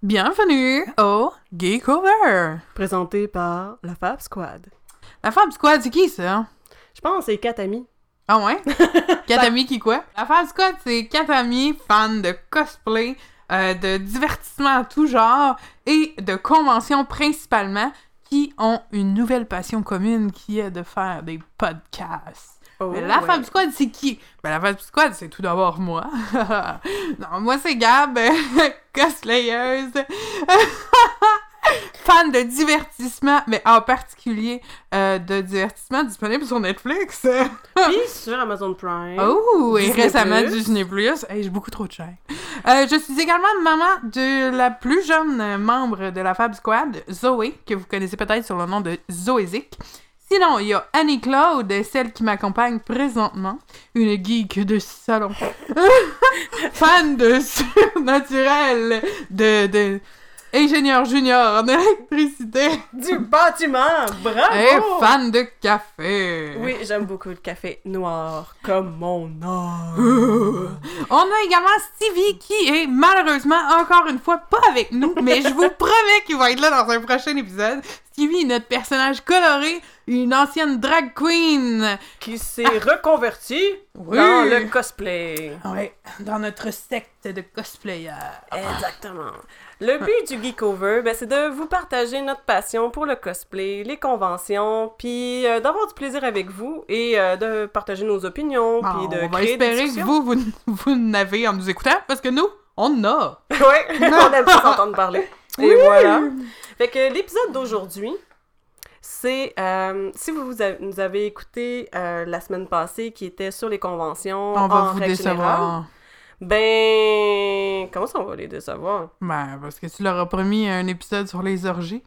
Bienvenue au Geek Over. Présenté par la Fab Squad. La Fab Squad, c'est qui ça? Je pense que c'est quatre amis. Ah ouais? quatre amis qui quoi? La Fab Squad, c'est quatre amis fans de cosplay, euh, de divertissement à tout genre et de conventions principalement qui ont une nouvelle passion commune qui est de faire des podcasts. Oh, Mais la ouais. Fab Squad, c'est qui? Ben, la Fab Squad, c'est tout d'abord moi. non, moi, c'est Gab, cosplayeuse, fan de divertissement, mais en particulier euh, de divertissement disponible sur Netflix. Puis sur Amazon Prime. oh, et Disney+. récemment Disney+. Hey, j'ai beaucoup trop de chaînes. Euh, je suis également maman de la plus jeune membre de la Fab Squad, Zoé, que vous connaissez peut-être sur le nom de Zoézic. Sinon, il y a Annie-Claude, celle qui m'accompagne présentement, une geek de salon. Fan de surnaturel, de, de ingénieur junior en électricité, Du bâtiment! Bravo! et fan de café. Oui, j'aime beaucoup le café noir, comme mon. Euh, On a également Stevie qui est malheureusement encore une fois pas avec nous, mais je vous promets qu'il va être là dans un prochain épisode. Stevie est notre personnage coloré, une ancienne drag queen. Qui s'est reconverti Oui. dans le cosplay. Ouais, dans notre secte de cosplayers. Exactement. Le but du Geekover, ben, c'est de vous partager notre passion pour le cosplay, les conventions, puis euh, d'avoir du plaisir avec vous et euh, de partager nos opinions, Bon, puis de on va des espérer que vous, vous, vous n'avez en nous écoutant, parce que nous, on en a. Ouais, on aime s'entendre parler. Et voilà. Fait que l'épisode d'aujourd'hui, c'est euh, si vous, vous avez- nous avez écouté euh, la semaine passée qui était sur les conventions On va en vous règle décevoir. générale, ben comment ça on va les décevoir? Ben, parce que tu leur as promis un épisode sur les orgies.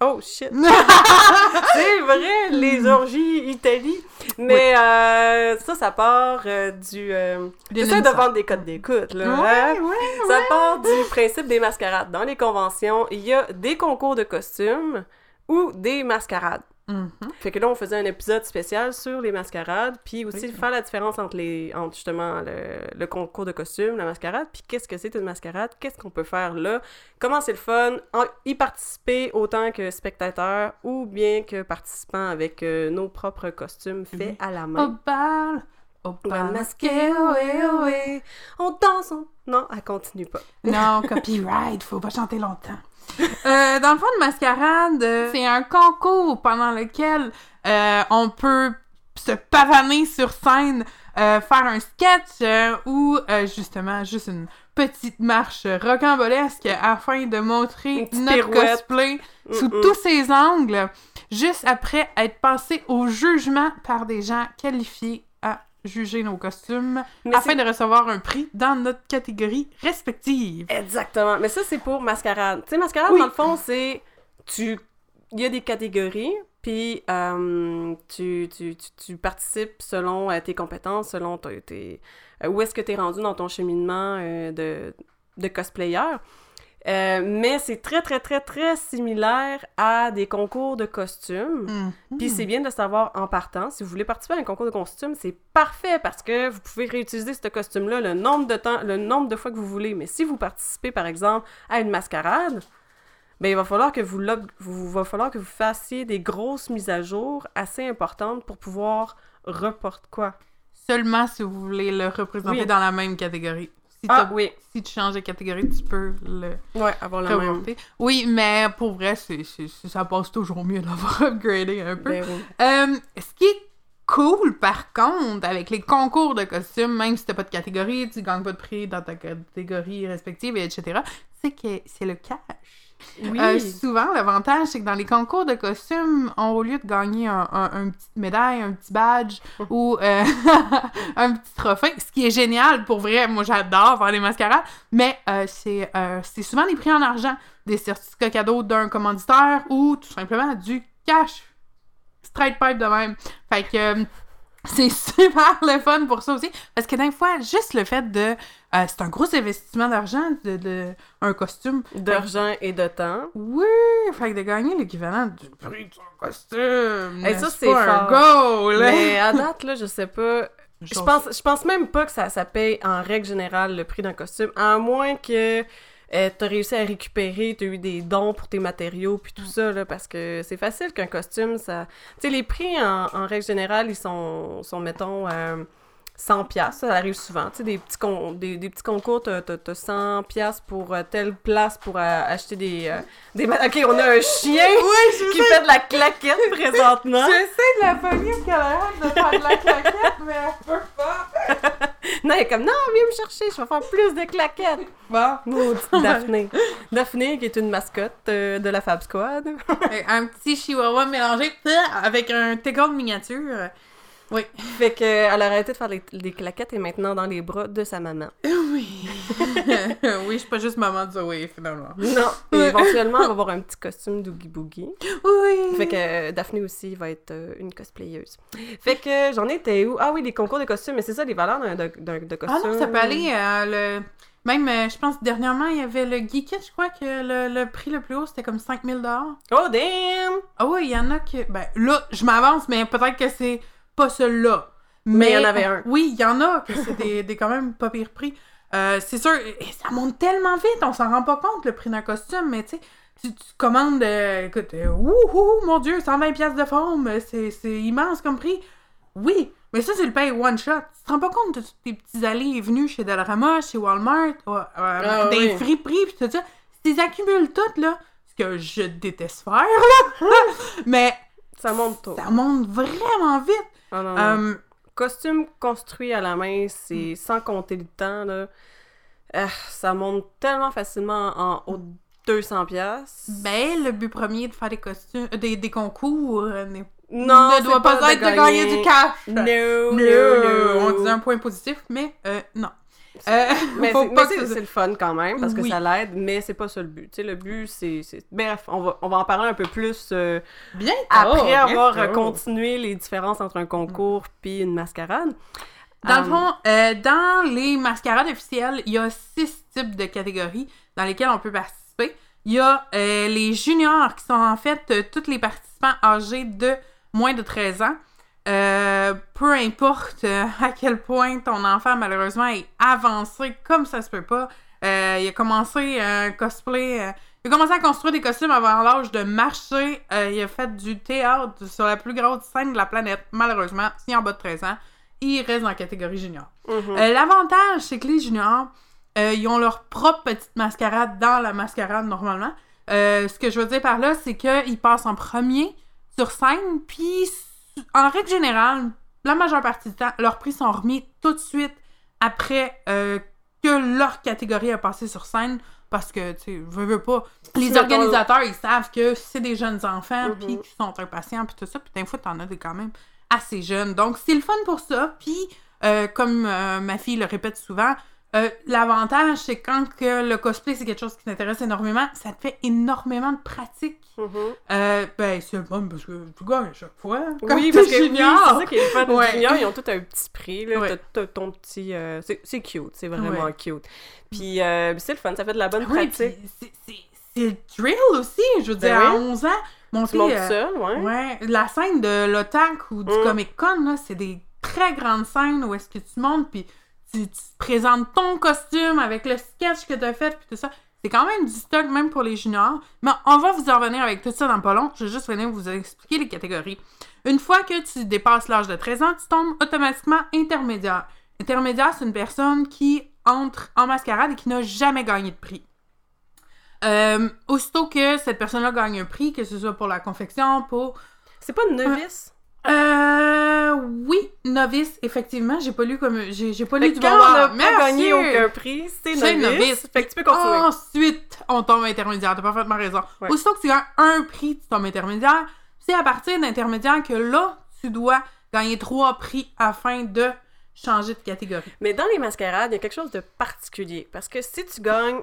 Oh shit. c'est vrai, les orgies Italie. Mais euh, ça, ça part euh, du. Euh, J'essaie de vendre des codes d'écoute, là. hein? Ouais, ouais, Ça part du principe des mascarades. Dans les conventions, il y a des concours de costumes ou des mascarades. Mhm. Fait que là, on faisait un épisode spécial sur les mascarades, puis aussi Oui. faire la différence entre les entre justement le, le concours de costumes, la mascarade, puis qu'est-ce que c'est une mascarade, qu'est-ce qu'on peut faire là, comment c'est le fun, en- y participer autant que spectateur ou bien que participant avec euh, nos propres costumes faits Oui. à la Au main. bal, au On va bal masquer, ohé, ohé, on danse, on... Non, elle continue pas. Non, copyright, faut pas chanter longtemps. Euh, dans le fond de mascarade, euh, c'est un concours pendant lequel euh, on peut se pavaner sur scène, euh, faire un sketch ou justement juste une petite marche rocambolesque afin de montrer notre pirouette. cosplay sous tous ses angles, juste après être passé au jugement par des gens qualifiés juger nos costumes Mais afin de recevoir un prix dans notre catégorie respective. Exactement. Mais ça, c'est pour mascarade. Tu sais, mascarade, Oui. dans le fond, c'est. Tu. Il y a des catégories, puis euh, tu, tu, tu, tu participes selon euh, tes compétences, selon tes. tes- euh, où est-ce que tu es rendu dans ton cheminement de, de cosplayer. Euh, mais c'est très, très, très, très similaire à des concours de costumes. Mhm. Puis c'est bien de savoir en partant. Si vous voulez participer à un concours de costumes, c'est parfait parce que vous pouvez réutiliser ce costume-là le nombre de temps, le nombre de fois que vous voulez. Mais si vous participez, par exemple, à une mascarade, ben il va falloir que vous, vous va falloir que vous fassiez des grosses mises à jour assez importantes pour pouvoir reporter quoi? Seulement si vous voulez le représenter Oui. dans la même catégorie. Si, Ah oui, si tu changes de catégorie, tu peux le ouais, avoir la même. Oui, mais pour vrai, c'est, c'est- c'est- ça passe toujours mieux d'avoir upgradé un peu. Ben oui. Euh, ce qui est cool, par contre, avec les concours de costumes, même si t'as pas de catégorie, tu gagnes pas de prix dans ta catégorie respective, etc., c'est que c'est le cash. Oui. Euh, souvent, l'avantage, c'est que dans les concours de costumes, on, au lieu de gagner un, un, un petite médaille, un petit badge ou euh, un petit trophée, ce qui est génial pour vrai, moi j'adore faire des mascarades, mais euh, c'est c'est souvent des prix en argent, des certificats cadeaux d'un commanditaire ou tout simplement du cash. Straight pipe de même. Fait que c'est super le fun pour ça aussi. Parce que des fois, juste le fait de. euh, c'est un gros investissement d'argent, de, de- un costume. D'argent et de temps. Oui, fait que de gagner l'équivalent du prix de son costume. Hey, ça, c'est un goal. Mais à date, là, je sais pas. Je pense, je pense même pas que ça, ça paye en règle générale le prix d'un costume, à moins que euh, t'as réussi à récupérer, t'as eu des dons pour tes matériaux, puis tout ça, là, parce que c'est facile qu'un costume, ça... Tu sais, les prix, en, en règle générale, ils sont, sont mettons... euh, 100 pièces, ça arrive souvent, tu sais, des petits, con- des, des petits concours, t'as, t'as, t'as 100 pièces pour euh, telle place pour euh, acheter des, euh, des... Ok, on a un chien Oui, je qui fait de la claquette présentement. J'essaie de la pogner parce qu'elle arrête de faire de la claquette, mais elle peut pas. Non, elle est comme, non, viens me chercher, je vais faire plus de claquettes. Bon. Maudite Daphné. Daphné, qui est une mascotte euh, de la Fab Squad. un petit chihuahua mélangé avec un tegon de miniature. Oui. Fait qu'elle a arrêté de faire des, claquettes et maintenant dans les bras de sa maman. Oui. oui, je suis pas juste maman de Zoé, finalement. Non. Et éventuellement, elle va avoir un petit costume d'Oogie Boogie. Oui. Fait que euh, Daphné aussi va être euh, une cosplayeuse. Fait que j'en étais où? Ah oui, les concours de costumes, mais c'est ça, les valeurs d'un de, d'un- de Ah costume. non, ça peut aller. euh, le... Même, euh, je pense, dernièrement, il y avait le Geekit, je crois que le, le prix le plus haut, c'était comme 5000 Oh damn! Ah oui, il y en a que... Ben, là, je m'avance, mais peut-être que c'est pas celui-là. Mais il y en avait un. Oui, il y en a, que c'est des, des quand même pas pire prix. Euh, c'est sûr, et ça monte tellement vite, on s'en rend pas compte, le prix d'un costume, mais tu sais, tu, tu commandes, euh, écoute, euh, ouh, mon Dieu, 120 pièces de forme, c'est c'est immense comme prix. Oui, mais ça, c'est le paye one shot. Tu te rends pas compte de tous tes petits allées et venues chez Dollarama, chez Walmart, euh, euh, Ah des oui. friperies, pis tout ça. Tu les accumules toutes, là, ce que je déteste faire, là. mais Ça monte tôt. ça monte vraiment vite. Ah non, non. Euh, Costume construit à la main, c'est Mm. sans compter le temps, là. Ah, ça monte tellement facilement en haut de 200 pièces. ben, le but premier de faire des costumes, euh, des, des concours, euh, non, ne doit pas, être de gagner du cash. No, No, no, On dit un point positif, mais euh, non. Euh, Mais faut c'est- pas mais c'est le fun quand même, parce que Oui. ça l'aide, mais c'est pas ça le but. Tu sais, le but, c'est... Bref, on va, on va en parler un peu plus euh, Bien après avoir euh, continué les différences entre un concours puis une mascarade. Dans Euh, le fond, euh, dans les mascarades officielles, il y a six types de catégories dans lesquelles on peut participer. Il y a euh, les juniors, qui sont en fait euh, tous les participants âgés de moins de 13 ans. Euh, peu importe euh, à quel point ton enfant, malheureusement, est avancé comme ça se peut pas. Euh, il a commencé un cosplay... euh, il a commencé à construire des costumes avant l'âge de marcher. Il a fait du théâtre sur la plus grosse scène de la planète. Malheureusement, s'il est en bas de 13 ans, il reste dans la catégorie junior. mhm. Euh, L'avantage, c'est que les juniors, ils ont leur propre petite mascarade dans la mascarade normalement. Ce que je veux dire par là, c'est qu'ils passent en premier sur scène, puis en règle générale, la majeure partie du temps, leurs prix sont remis tout de suite après euh, que leur catégorie a passé sur scène. Parce que, tu sais, veux, veux pas. Les organisateurs, ils savent que c'est des jeunes enfants, Mhm. puis qui sont impatients, puis tout ça. Puis des fois, t'en as des quand même assez jeunes. Donc, c'est le fun pour ça. Puis, euh, comme euh, ma fille le répète souvent, euh, l'avantage, c'est quand que le cosplay, c'est quelque chose qui t'intéresse énormément, ça te fait énormément de pratique. Mhm. Euh, ben, c'est fun parce que tu gagnes à chaque fois. Comme Oui, parce que oui, junior. c'est ça qui est fun. Ouais. Les juniors, ils ont tous un petit prix. Là. Ouais. Ton petit... euh, c'est, cute, c'est vraiment Ouais. cute. Puis euh, c'est le fun, ça fait de la bonne Oui, pratique. c'est- le drill aussi. Je veux Ben dire, à oui. 11 ans, Tu monter... montes euh, seul, ouais. Ouais, la scène de l'OTAC ou du Mm. Comic Con, c'est des très grandes scènes où est-ce que tu montes, puis tu, tu présentes ton costume avec le sketch que tu as fait, puis tout ça. C'est quand même du stock, même pour les juniors. Mais on va vous en revenir avec tout ça dans pas long. Je vais juste venir vous expliquer les catégories. Une fois que tu dépasses l'âge de 13 ans, tu tombes automatiquement intermédiaire. Intermédiaire, c'est une personne qui entre en mascarade et qui n'a jamais gagné de prix. Euh, aussitôt que cette personne-là gagne un prix, que ce soit pour la confection, pour C'est pas une novice? Euh, oui, novice, effectivement, j'ai pas lu comme j'ai pas Fait lu du quand on pas Merci. gagné aucun prix, c'est C'est novice. novice. Fait que tu peux continuer. Ensuite, on tombe intermédiaire. T'as parfaitement raison. Ouais. Aussitôt que tu gagnes un prix, tu tombes intermédiaire. C'est à partir d'intermédiaire que là, tu dois gagner trois prix afin de changer de catégorie. Mais dans les mascarades, il y a quelque chose de particulier. Parce que si tu gagnes,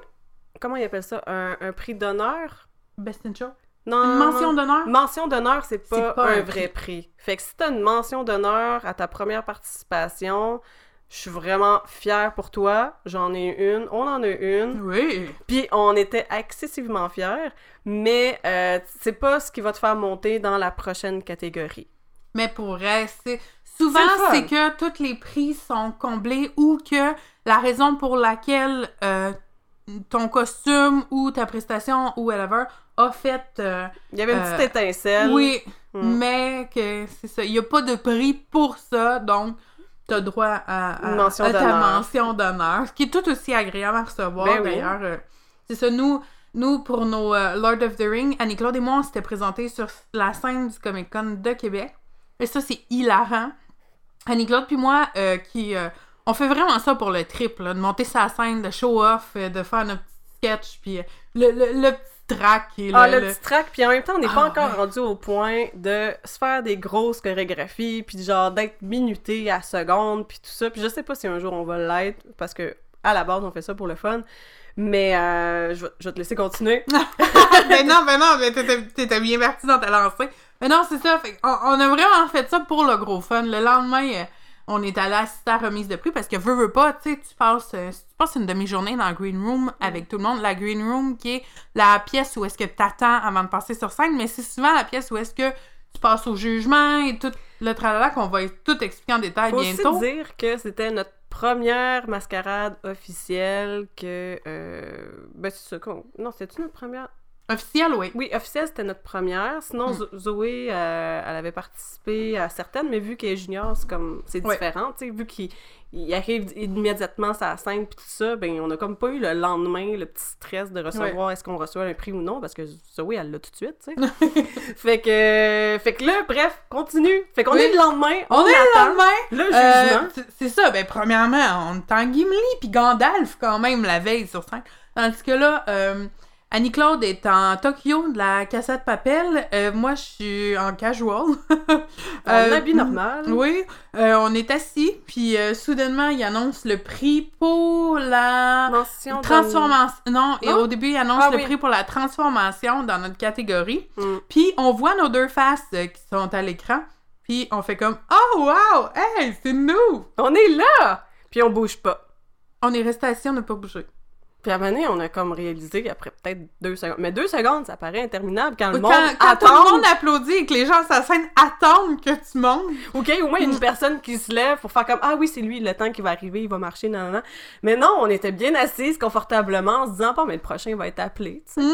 comment ils appellent ça, un, un prix d'honneur? Best in show. Non, Une mention d'honneur? Mention d'honneur, c'est pas, pas un vrai prix. Fait que si t'as une mention d'honneur à ta première participation, je suis vraiment fière pour toi. J'en ai une, on en a une. Oui. Puis on était excessivement fiers, mais euh, c'est pas ce qui va te faire monter dans la prochaine catégorie. Mais pour c'est souvent c'est que tous les prix sont comblés ou que la raison pour laquelle euh, ton costume ou ta prestation ou whatever a fait. euh, Il y avait une Euh, petite étincelle. oui, Mm. mais que c'est ça. Il n'y a pas de prix pour ça, donc tu as droit à, mention à ta mention d'honneur. Ce qui est tout aussi agréable à recevoir Ben d'ailleurs. euh, c'est ça, nous. Nous, pour nos euh, Lord of the Ring, Annie-Claude et moi, on s'était présentés sur la scène du Comic-Con de Québec. Et ça, c'est hilarant. Annie-Claude puis moi, euh, qui... euh, on fait vraiment ça pour le trip, là, de monter sa scène, de show-off, euh, de faire notre petit sketch, puis euh, le, le, le petit track. Et Ah, le, le, petit track, puis en même temps, on n'est Ah, pas encore ouais. rendu au point de se faire des grosses chorégraphies, puis genre d'être minuté à seconde, puis tout ça. Puis je sais pas si un jour on va l'être, parce que à la base, on fait ça pour le fun. Mais euh, je, vais, je vais te laisser continuer. ben non, ben non, mais t'étais t'étais bien parti dans ta lancée. Mais non, c'est ça. Fait, on, on a vraiment fait ça pour le gros fun. Le lendemain, euh, on est allé assister à la remise de prix parce que veux, veux pas, tu sais, tu passes, euh, tu passes une demi-journée dans la Green Room avec tout le monde. La Green Room qui est la pièce où est-ce que t'attends avant de passer sur scène, mais c'est souvent la pièce où est-ce que tu passes au jugement et tout le tralala qu'on va tout expliquer en détail Faut bientôt. aussi dire que c'était notre première mascarade officielle que... Euh, ben c'est ça, non, c'était-tu notre première? Officiel, oui. Oui, officielle, c'était notre première. Sinon, Hmm. Zo- Zoé, euh, elle avait participé à certaines, mais vu qu'elle est junior, c'est comme... C'est différent, tu sais, vu qu'il il arrive immédiatement la scène puis tout ça, ben on a comme pas eu le lendemain le petit stress de recevoir est-ce qu'on reçoit un prix ou non, parce que Zoé, elle l'a tout de suite, tu sais. fait que... Fait que là, bref, continue. Fait qu'on Oui. est le lendemain, on, On est le lendemain. le Euh, jugement. c'est ça, ben premièrement, on est en Gimli puis Gandalf quand même la veille sur scène. Tandis que là, euh, Annie-Claude est en Tokyo de la cassette papel. Euh, moi, je suis en casual. En Euh, habit normal. Oui, euh, on est assis, puis soudainement, il annonce le prix pour la Mention transformation. Non, et au début, il annonce Ah le oui. prix pour la transformation dans notre catégorie. Mm. Puis on voit nos deux faces qui sont à l'écran. Puis on fait comme Oh wow! Hey, c'est nous! On est là! Puis on bouge pas. On est resté assis, on n'a pas bougé. Puis à un moment donné, on a comme réalisé après peut-être deux secondes. Mais deux secondes, ça paraît interminable quand le Quand, monde quand attend. tout le monde applaudit et que les gens sur scène attendent que tu montes. OK, au moins une personne qui se lève pour faire comme Ah oui, c'est lui, le temps qui va arriver, il va marcher, nan, nan, nan. Mais non, on était bien assises confortablement en se disant Pas, mais le prochain va être appelé, tu sais.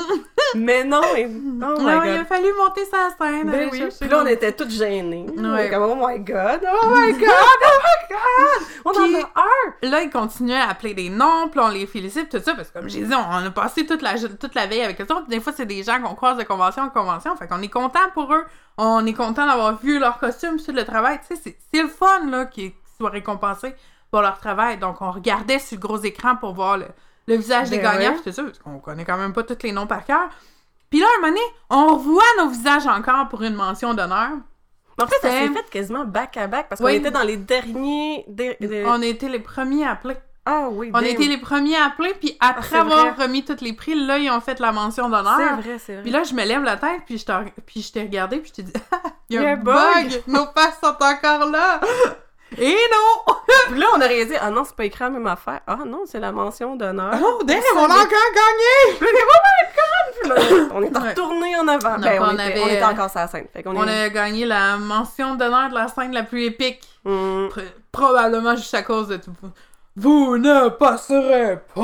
Mais non, et... oh my Non, il a fallu monter sa scène. Ben aller oui. Puis là, on était toutes gênées. Ouais. Comme, oh my god, oh my god, oh my god! On Puis- en a un! Là, ils continuaient à appeler des noms, puis on les félicite, tout ça, parce que comme j'ai dit, on a passé toute la, toute la veille avec eux autres, des fois, c'est des gens qu'on croise de convention en convention, fait qu'on est content pour eux, on est content d'avoir vu leur costume sur le travail, tu sais, c'est- c'est le fun, là, qu'ils soient récompensés pour leur travail, donc on regardait sur le gros écran pour voir le, le visage des Ben gagnants, ouais. ça, parce qu'on connaît quand même pas tous les noms par cœur. Puis là, un moment donné, on revoit nos visages encore pour une mention d'honneur. En fait, ça C'est- s'est fait quasiment back à back parce Oui. qu'on était dans les derniers. On été les premiers à appeler. Ah oui, On damn. été les premiers à appeler, puis après c'est avoir vrai. remis tous les prix, là, ils ont fait la mention d'honneur. C'est vrai, c'est vrai. Puis là, je me lève la tête, puis je t'ai puis je t'ai regardé, puis je t'ai dit « Il y a un bug! bug. Nos faces sont encore là! » Et non! Puis là, on a réalisé, ah non, c'est pas écrit la même affaire. Ah non, c'est la mention d'honneur. Oh, damn, on a encore gagné! Puis là, oh my god! Puis là, on est Ouais. retourné en avant. Ben, on, on était, avait- on était encore sur la scène. Fait qu'on On est... a gagné la mention d'honneur de la scène la plus épique. Pr- probablement juste à cause de tout. Vous ne passerez pas!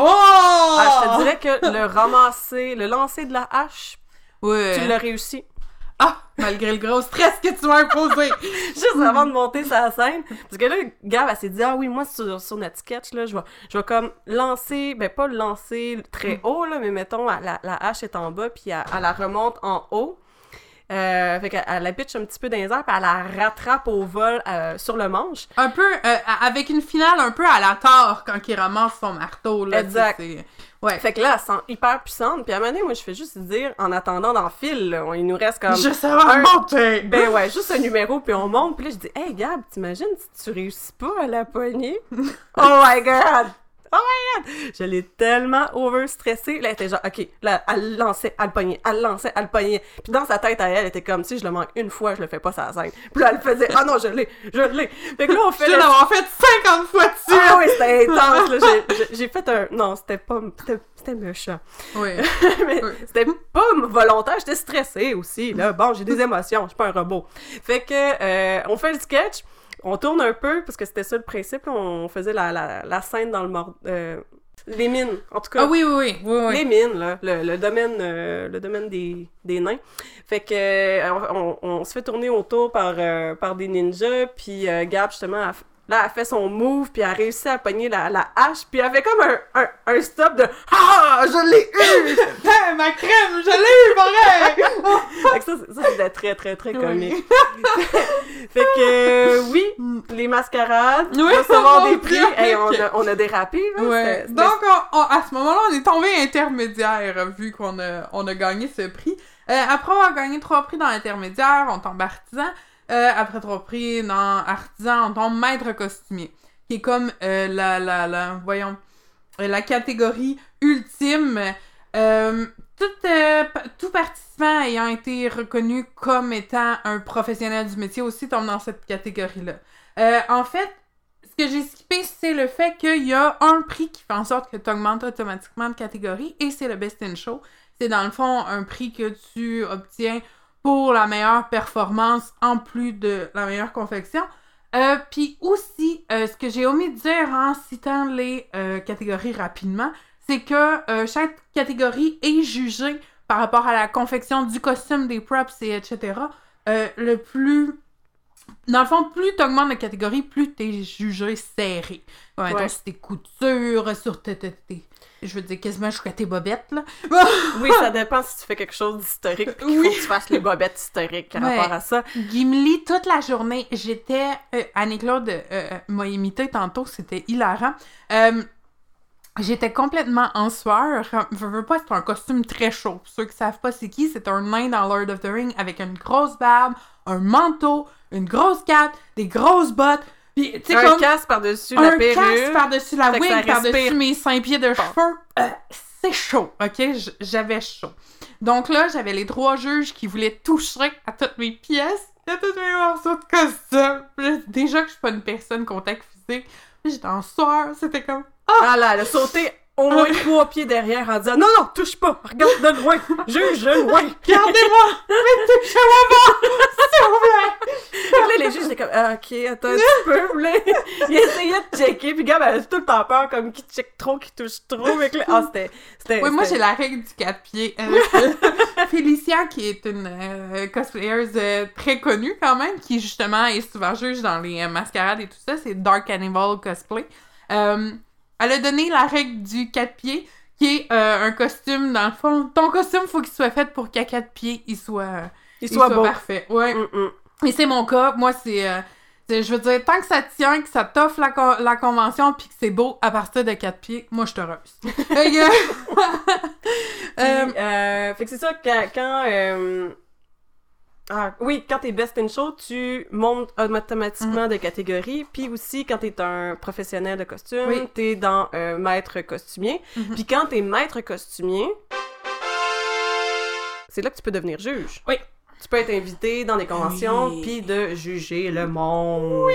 Ah, je te dirais que le ramasser, le lancer de la hache, Ouais. tu l'as réussi. Ah! Malgré le gros stress que tu m'as imposé! Juste avant de monter la scène. Parce que là, Gab, elle s'est dit, ah oui, moi, sur, sur notre sketch, là, je vais, je vais comme lancer, ben pas le lancer très haut, là, mais mettons, la, la hache est en bas, puis elle, elle la remonte en haut. Euh, fait qu'elle elle la pitch un petit peu dans les airs, puis elle la rattrape au vol euh, sur le manche. Un peu, euh, avec une finale un peu à la tort quand il ramasse son marteau. Là, Exact. tu sais, c'est- Ouais. Fait que là, elle sent hyper puissante, puis à un moment donné, moi, je fais juste dire, en attendant dans le fil, là, il nous reste comme... Je savais un- monter! Ben ouais, juste un numéro, puis on monte. Puis là, je dis, hey Gab, t'imagines si tu réussis pas à la poignée? oh my god! Oh my god! Je l'ai tellement overstressée. Là, elle était genre, ok, là, elle lançait, elle pognait, elle lançait, elle pognait. Puis dans sa tête à elle, elle était comme, si je le manque une fois, je le fais pas ça scène. Puis là, elle faisait, ah non, je l'ai, je l'ai. Fait que là, on Je fait viens le d'avoir fait 50 fois dessus! ah oui, c'était intense. là. J'ai- fait un. Non, c'était pas. C'était c'était méchant. Oui. Mais Oui. c'était pas volontaire, j'étais stressée aussi. Là. Bon, j'ai des émotions, je suis pas un robot. Fait que, euh, on fait le sketch, on tourne un peu, parce que c'était ça le principe. On faisait la, la, la scène dans le mor... euh, Les mines, en tout cas. Ah oui, oui, oui. oui, oui. Les mines, là, le, le domaine, euh, le domaine des, des nains. Fait que euh, on, on- on se fait tourner autour par, euh, par des ninjas, puis Gab, justement, là, elle fait son move, puis elle réussit à pogner la, la hache, puis elle fait comme un, un, un stop de « Ah! Je l'ai eu! Ma crème, je l'ai eu, pareil! » Fait que ça, ça, c'était très, très, très comique. fait que, euh, oui, les mascarades, Oui, recevoir des prix, hey, on, a, on a dérapé, là. Ouais. Donc, on- on- à ce moment-là, on est tombé intermédiaire, vu qu'on a, on a gagné ce prix. Euh, après avoir gagné trois prix dans intermédiaire, on tombe artisan. Euh, après prix dans artisan, on tombe maître costumier. Qui est comme euh, la, la, la, voyons, euh, la catégorie ultime. Euh, tout, tout participant ayant été reconnu comme étant un professionnel du métier aussi tombe dans cette catégorie-là. En fait, ce que j'ai skippé, c'est le fait qu'il y a un prix qui fait en sorte que tu augmentes automatiquement de catégorie et c'est le Best in Show. C'est dans le fond un prix que tu obtiens pour la meilleure performance en plus de la meilleure confection. Euh, Puis aussi, euh, ce que j'ai omis de dire en citant les euh, catégories rapidement, c'est que chaque catégorie est jugée par rapport à la confection du costume, des props et etc. Le plus dans le fond, plus tu augmentes de catégorie, plus tu es jugé serré. Ouais, Ouais. donc, sur tes coutures, sur tes, tes- tes- Je veux dire, quasiment jusqu'à tes bobettes, là. Oui, ça dépend si tu fais quelque chose d'historique, puis qu'il Oui. faut que tu fasses les bobettes historiques par Ouais. rapport à ça. Gimli, toute la journée, j'étais... Euh, Annie-Claude euh, euh, m'a imité tantôt, c'était hilarant. Euh, J'étais complètement en sueur. Je veux pas, c'est un costume très chaud. Pour ceux qui savent pas c'est qui, c'est un nain dans Lord of the Ring avec une grosse barbe, un manteau, une grosse cape, des grosses bottes. Puis, tu sais, Un comme casque par-dessus un la casque perruque. par-dessus la Fait que ça wig, par-dessus mes 5 pieds de cheveux. Euh, c'est chaud, ok? J'avais chaud. Donc là, j'avais les trois juges qui voulaient toucher à toutes mes pièces, à tous mes morceaux de costume. Déjà que je suis pas une personne contact physique, j'étais en sueur, c'était comme... Ah là, elle a sauté au moins trois pieds derrière en disant « Non, non, touche pas! Regarde de loin! Juge de loin! » Regardez-moi! Mais touchez-moi pas! S'il vous plaît! Là, les juges étaient comme ah, ok, attends un petit peu. Là, il essayait de checker. Puis elle a tout le temps peur, comme qui check trop, qui touche trop. Fait que là, ah, c'était. c'était Oui, moi j'ai la règle du quatre pieds. Euh, Félicia, qui est une euh, cosplayeuse euh, très connue quand même, qui justement est souvent juge dans les euh, mascarades et tout ça, c'est Dark Cannibal Cosplay. Euh, elle a donné la règle du quatre pieds, qui est euh, un costume, dans le fond. Ton costume, faut qu'il soit fait pour qu'à quatre pieds, il soit, euh, Il soit beau. parfait. Ouais. Mm, mm. Et c'est mon cas. Moi, c'est. euh, c'est- je veux dire, tant que ça tient, que ça t'offre la, la convention, puis que c'est beau à partir de quatre pieds, moi, je te heureuse. Fait que- Puis, Euh, fait que c'est ça, quand. quand Ah, oui, quand t'es Best in Show, tu montes automatiquement de catégorie. Puis aussi, quand t'es un professionnel de costume, Oui. t'es dans euh, maître costumier. Mhm. Puis quand t'es maître costumier, c'est là que tu peux devenir juge. Oui. Tu peux être invité dans des conventions, Oui. puis de juger le monde. Oui!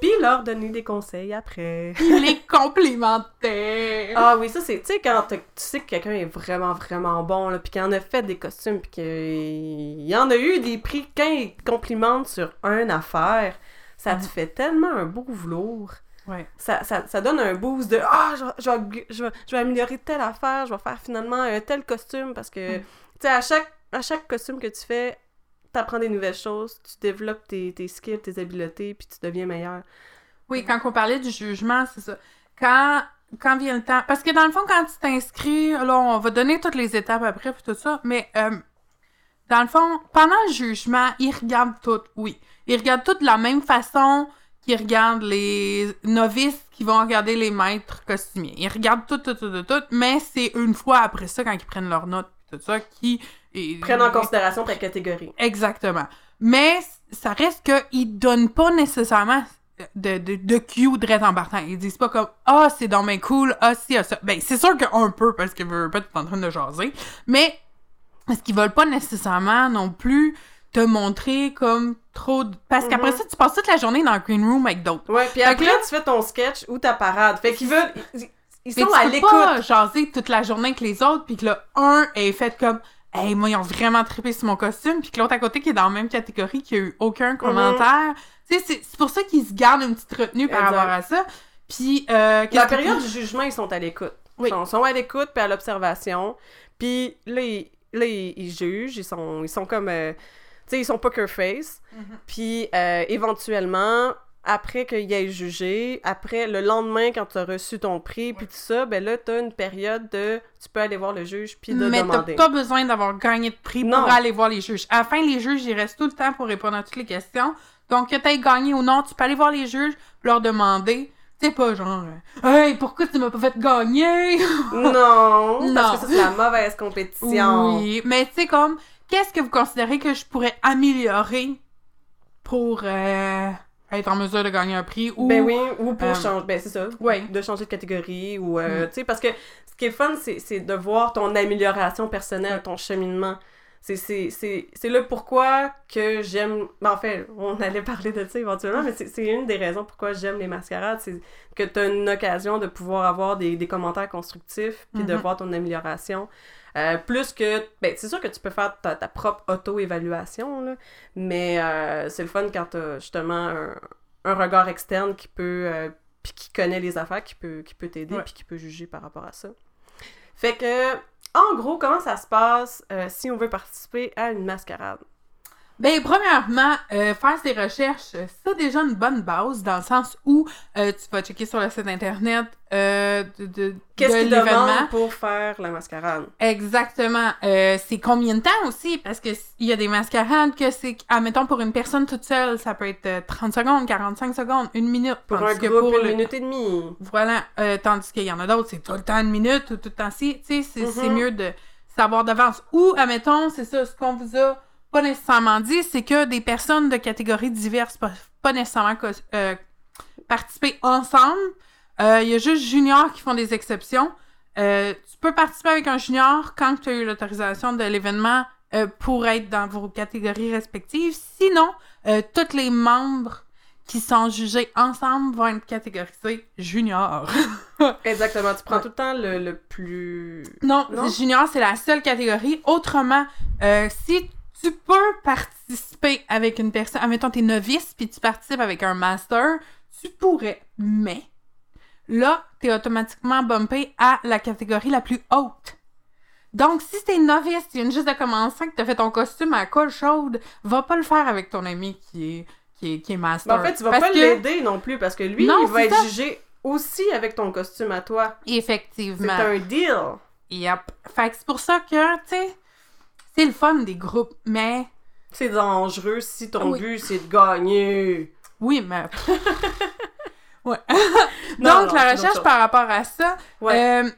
Puis leur donner des conseils après. Il est complémentaire. Ah oui, ça c'est, tu sais, quand tu sais que quelqu'un est vraiment, vraiment bon, là, puis qu'il en a fait des costumes, puis qu'il y en a eu des prix, quand il te complimente sur une affaire, ça te Mhm. fait tellement un beau velours. Ouais. Ça, ça, ça donne un boost de « Ah, je, vais- je, je, vais, je vais améliorer telle affaire, je vais faire finalement un tel costume, parce que, Mm. tu sais, à chaque, à chaque costume que tu fais, t'apprends des nouvelles choses, tu développes tes, tes skills, tes habiletés, puis tu deviens meilleur. Oui, quand on parlait du jugement, c'est ça. Quand, quand vient le temps. Parce que dans le fond, quand tu t'inscris, là, on va donner toutes les étapes après, puis tout ça, mais euh, dans le fond, pendant le jugement, ils regardent tout, oui. Ils regardent tout de la même façon qu'ils regardent les novices qui vont regarder les maîtres costumiers. Ils regardent tout, tout, tout, tout, tout, mais c'est une fois après ça, quand ils prennent leurs notes, tout ça, qui. Prennent en considération ta catégorie. Exactement. Mais ça reste qu'ils donnent pas nécessairement de, de, de cue de en partant. Ils disent pas comme Ah, c'est dans mes cool, ah, si, ah, ça. Ben, c'est sûr qu'un peu, parce qu'ils veulent pas être en train de jaser. Mais, est-ce qu'ils veulent pas nécessairement non plus te montrer comme trop. de- Parce qu'après Mhm. ça, tu passes toute la journée dans le green room avec d'autres. Ouais, puis après, que là- tu fais ton sketch ou ta parade. Fait qu'ils veulent... Ils, ils Mais sont tu à l'écoute. pas jaser toute la journée avec les autres, puis que là, un est fait comme Hey, moi, ils ont vraiment trippé sur mon costume, puis que l'autre à côté qui est dans la même catégorie, qui a eu aucun commentaire. Tu sais, c'est- pour ça qu'ils se gardent une petite retenue par Exact. rapport à ça. Puis, euh, La période du jugement, ils sont à l'écoute. Oui. Ils sont, sont à l'écoute, puis à l'observation. Puis là, ils, là, ils, ils jugent, ils sont, ils sont comme... euh, tu sais, ils sont poker face. Mhm. Puis euh, éventuellement, après qu'il ait jugé, après, le lendemain, quand tu as reçu ton prix, puis tout ça, ben là, tu as une période de... Tu peux aller voir le juge, puis de Mais t'as demander. pas besoin d'avoir gagné de prix Non. pour aller voir les juges. À la fin, les juges, ils restent tout le temps pour répondre à toutes les questions. Donc, que t'aies gagné ou non, tu peux aller voir les juges, leur demander. C'est pas genre, hey, pourquoi tu m'as pas fait gagner? Non, Non. parce que ça, c'est la mauvaise compétition. Oui, mais tu sais, comme, qu'est-ce que vous considérez que je pourrais améliorer pour euh, être en mesure de gagner un prix ou. Ben oui, ou pour euh, changer, ben c'est ça, ouais. de changer de catégorie, ou, euh, Mm. tu sais, parce que ce qui est fun, c'est de voir ton amélioration personnelle, ton cheminement. C'est- C'est c'est- c'est le pourquoi que j'aime, ben, en fait, on allait parler de ça éventuellement, mais c'est une des raisons pourquoi j'aime les mascarades, c'est que tu as une occasion de pouvoir avoir des, des commentaires constructifs, puis de Mhm. voir ton amélioration. Euh, plus que, ben, c'est sûr que tu peux faire ta, ta propre auto-évaluation, là, mais euh, c'est le fun quand tu as justement un, un regard externe qui peut, euh, puis qui connaît les affaires, qui peut, qui peut t'aider, puis qui peut juger par rapport à ça. Fait que, en gros, comment ça se passe si on veut participer à une mascarade? Ben, premièrement, euh, faire ses recherches, euh, c'est déjà une bonne base, dans le sens où euh, tu vas checker sur le site internet euh, de, de, Qu'est-ce de l'événement. demandent pour faire la mascarade? Exactement. Euh, c'est combien de temps aussi? Parce que il y a des mascarades que c'est, admettons, pour une personne toute seule, ça peut être euh, 30 secondes, 45 secondes, une minute. Pour un que groupe, pour une le- minute et demie. Voilà. Euh, tandis qu'il y en a d'autres, c'est tout le temps une minute ou tout le temps si. Tu sais, c'est, c'est Mhm. mieux de savoir d'avance. Ou, admettons, c'est ça, ce qu'on vous a pas nécessairement dit, c'est que des personnes de catégories diverses peuvent pas nécessairement euh, participer ensemble. Euh, Il y a juste juniors qui font des exceptions. Euh, tu peux participer avec un junior quand tu as eu l'autorisation de l'événement euh, pour être dans vos catégories respectives. Sinon, euh, tous les membres qui sont jugés ensemble vont être catégorisés juniors. Exactement. Tu prends Ouais. tout le temps le, le plus... non, Non? junior, c'est la seule catégorie. Autrement, euh, si tu peux participer avec une personne, admettons, t'es novice, puis tu participes avec un master, tu pourrais, mais là, t'es automatiquement bumpé à la catégorie la plus haute. Donc, si t'es novice, tu viens juste de commencer, que t'as fait ton costume à colle chaude, va pas le faire avec ton ami qui est, qui est, qui est master. Mais en fait, tu vas Parce pas que- l'aider non plus, parce que lui, Non, il va c'est être ça. jugé aussi avec ton costume à toi. C'est Effectivement. un deal. Yep. Fait que c'est pour ça que, tu sais, c'est le fun des groupes, mais C'est dangereux si ton Oui. but, c'est de gagner. oui, mais... ouais. Non, Donc, non, la recherche par rapport à ça, Ouais. euh,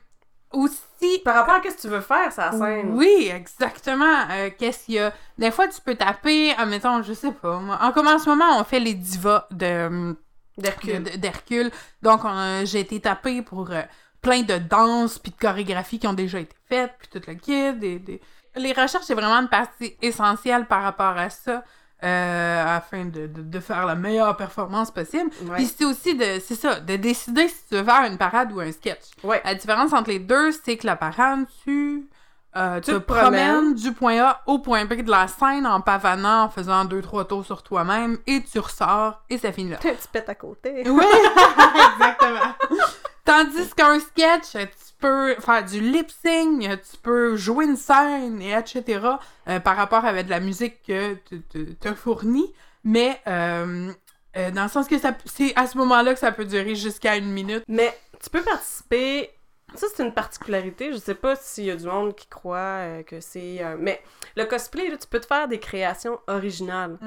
aussi... Par rapport à qu'est-ce que tu veux faire, ça scène. Oui, exactement. Euh, Qu'est-ce qu'il y a? Des fois, tu peux taper, admettons, je sais pas, moi. En, comme en ce moment, on fait les divas de... D'Hercule. Donc, on- j'ai été tapée pour euh, plein de danses puis de chorégraphies qui ont déjà été faites, puis tout le kit. des- des- Les recherches, c'est vraiment une partie essentielle par rapport à ça, euh, afin de, de- de faire la meilleure performance possible. Ouais. Puis c'est aussi de, c'est ça, de décider si tu veux faire une parade ou un sketch. Ouais. La différence entre les deux, c'est que la parade, tu, euh, Tu te te promènes. promènes du point A au point B de la scène en pavanant, en faisant deux, trois tours sur toi-même, et tu ressors, et ça finit là. Tu pètes à côté. Oui, exactement. Tandis qu'un sketch, tu peux faire du lip sync, tu peux jouer une scène, et etc. euh, par rapport avec de la musique que tu te fournis. Mais euh, euh, dans le sens que c'est à ce moment-là que ça peut durer jusqu'à une minute. Mais tu peux participer. Ça, c'est une particularité. Je sais pas s'il y a du monde qui croit que c'est. Mais le cosplay, là, tu peux te faire des créations originales.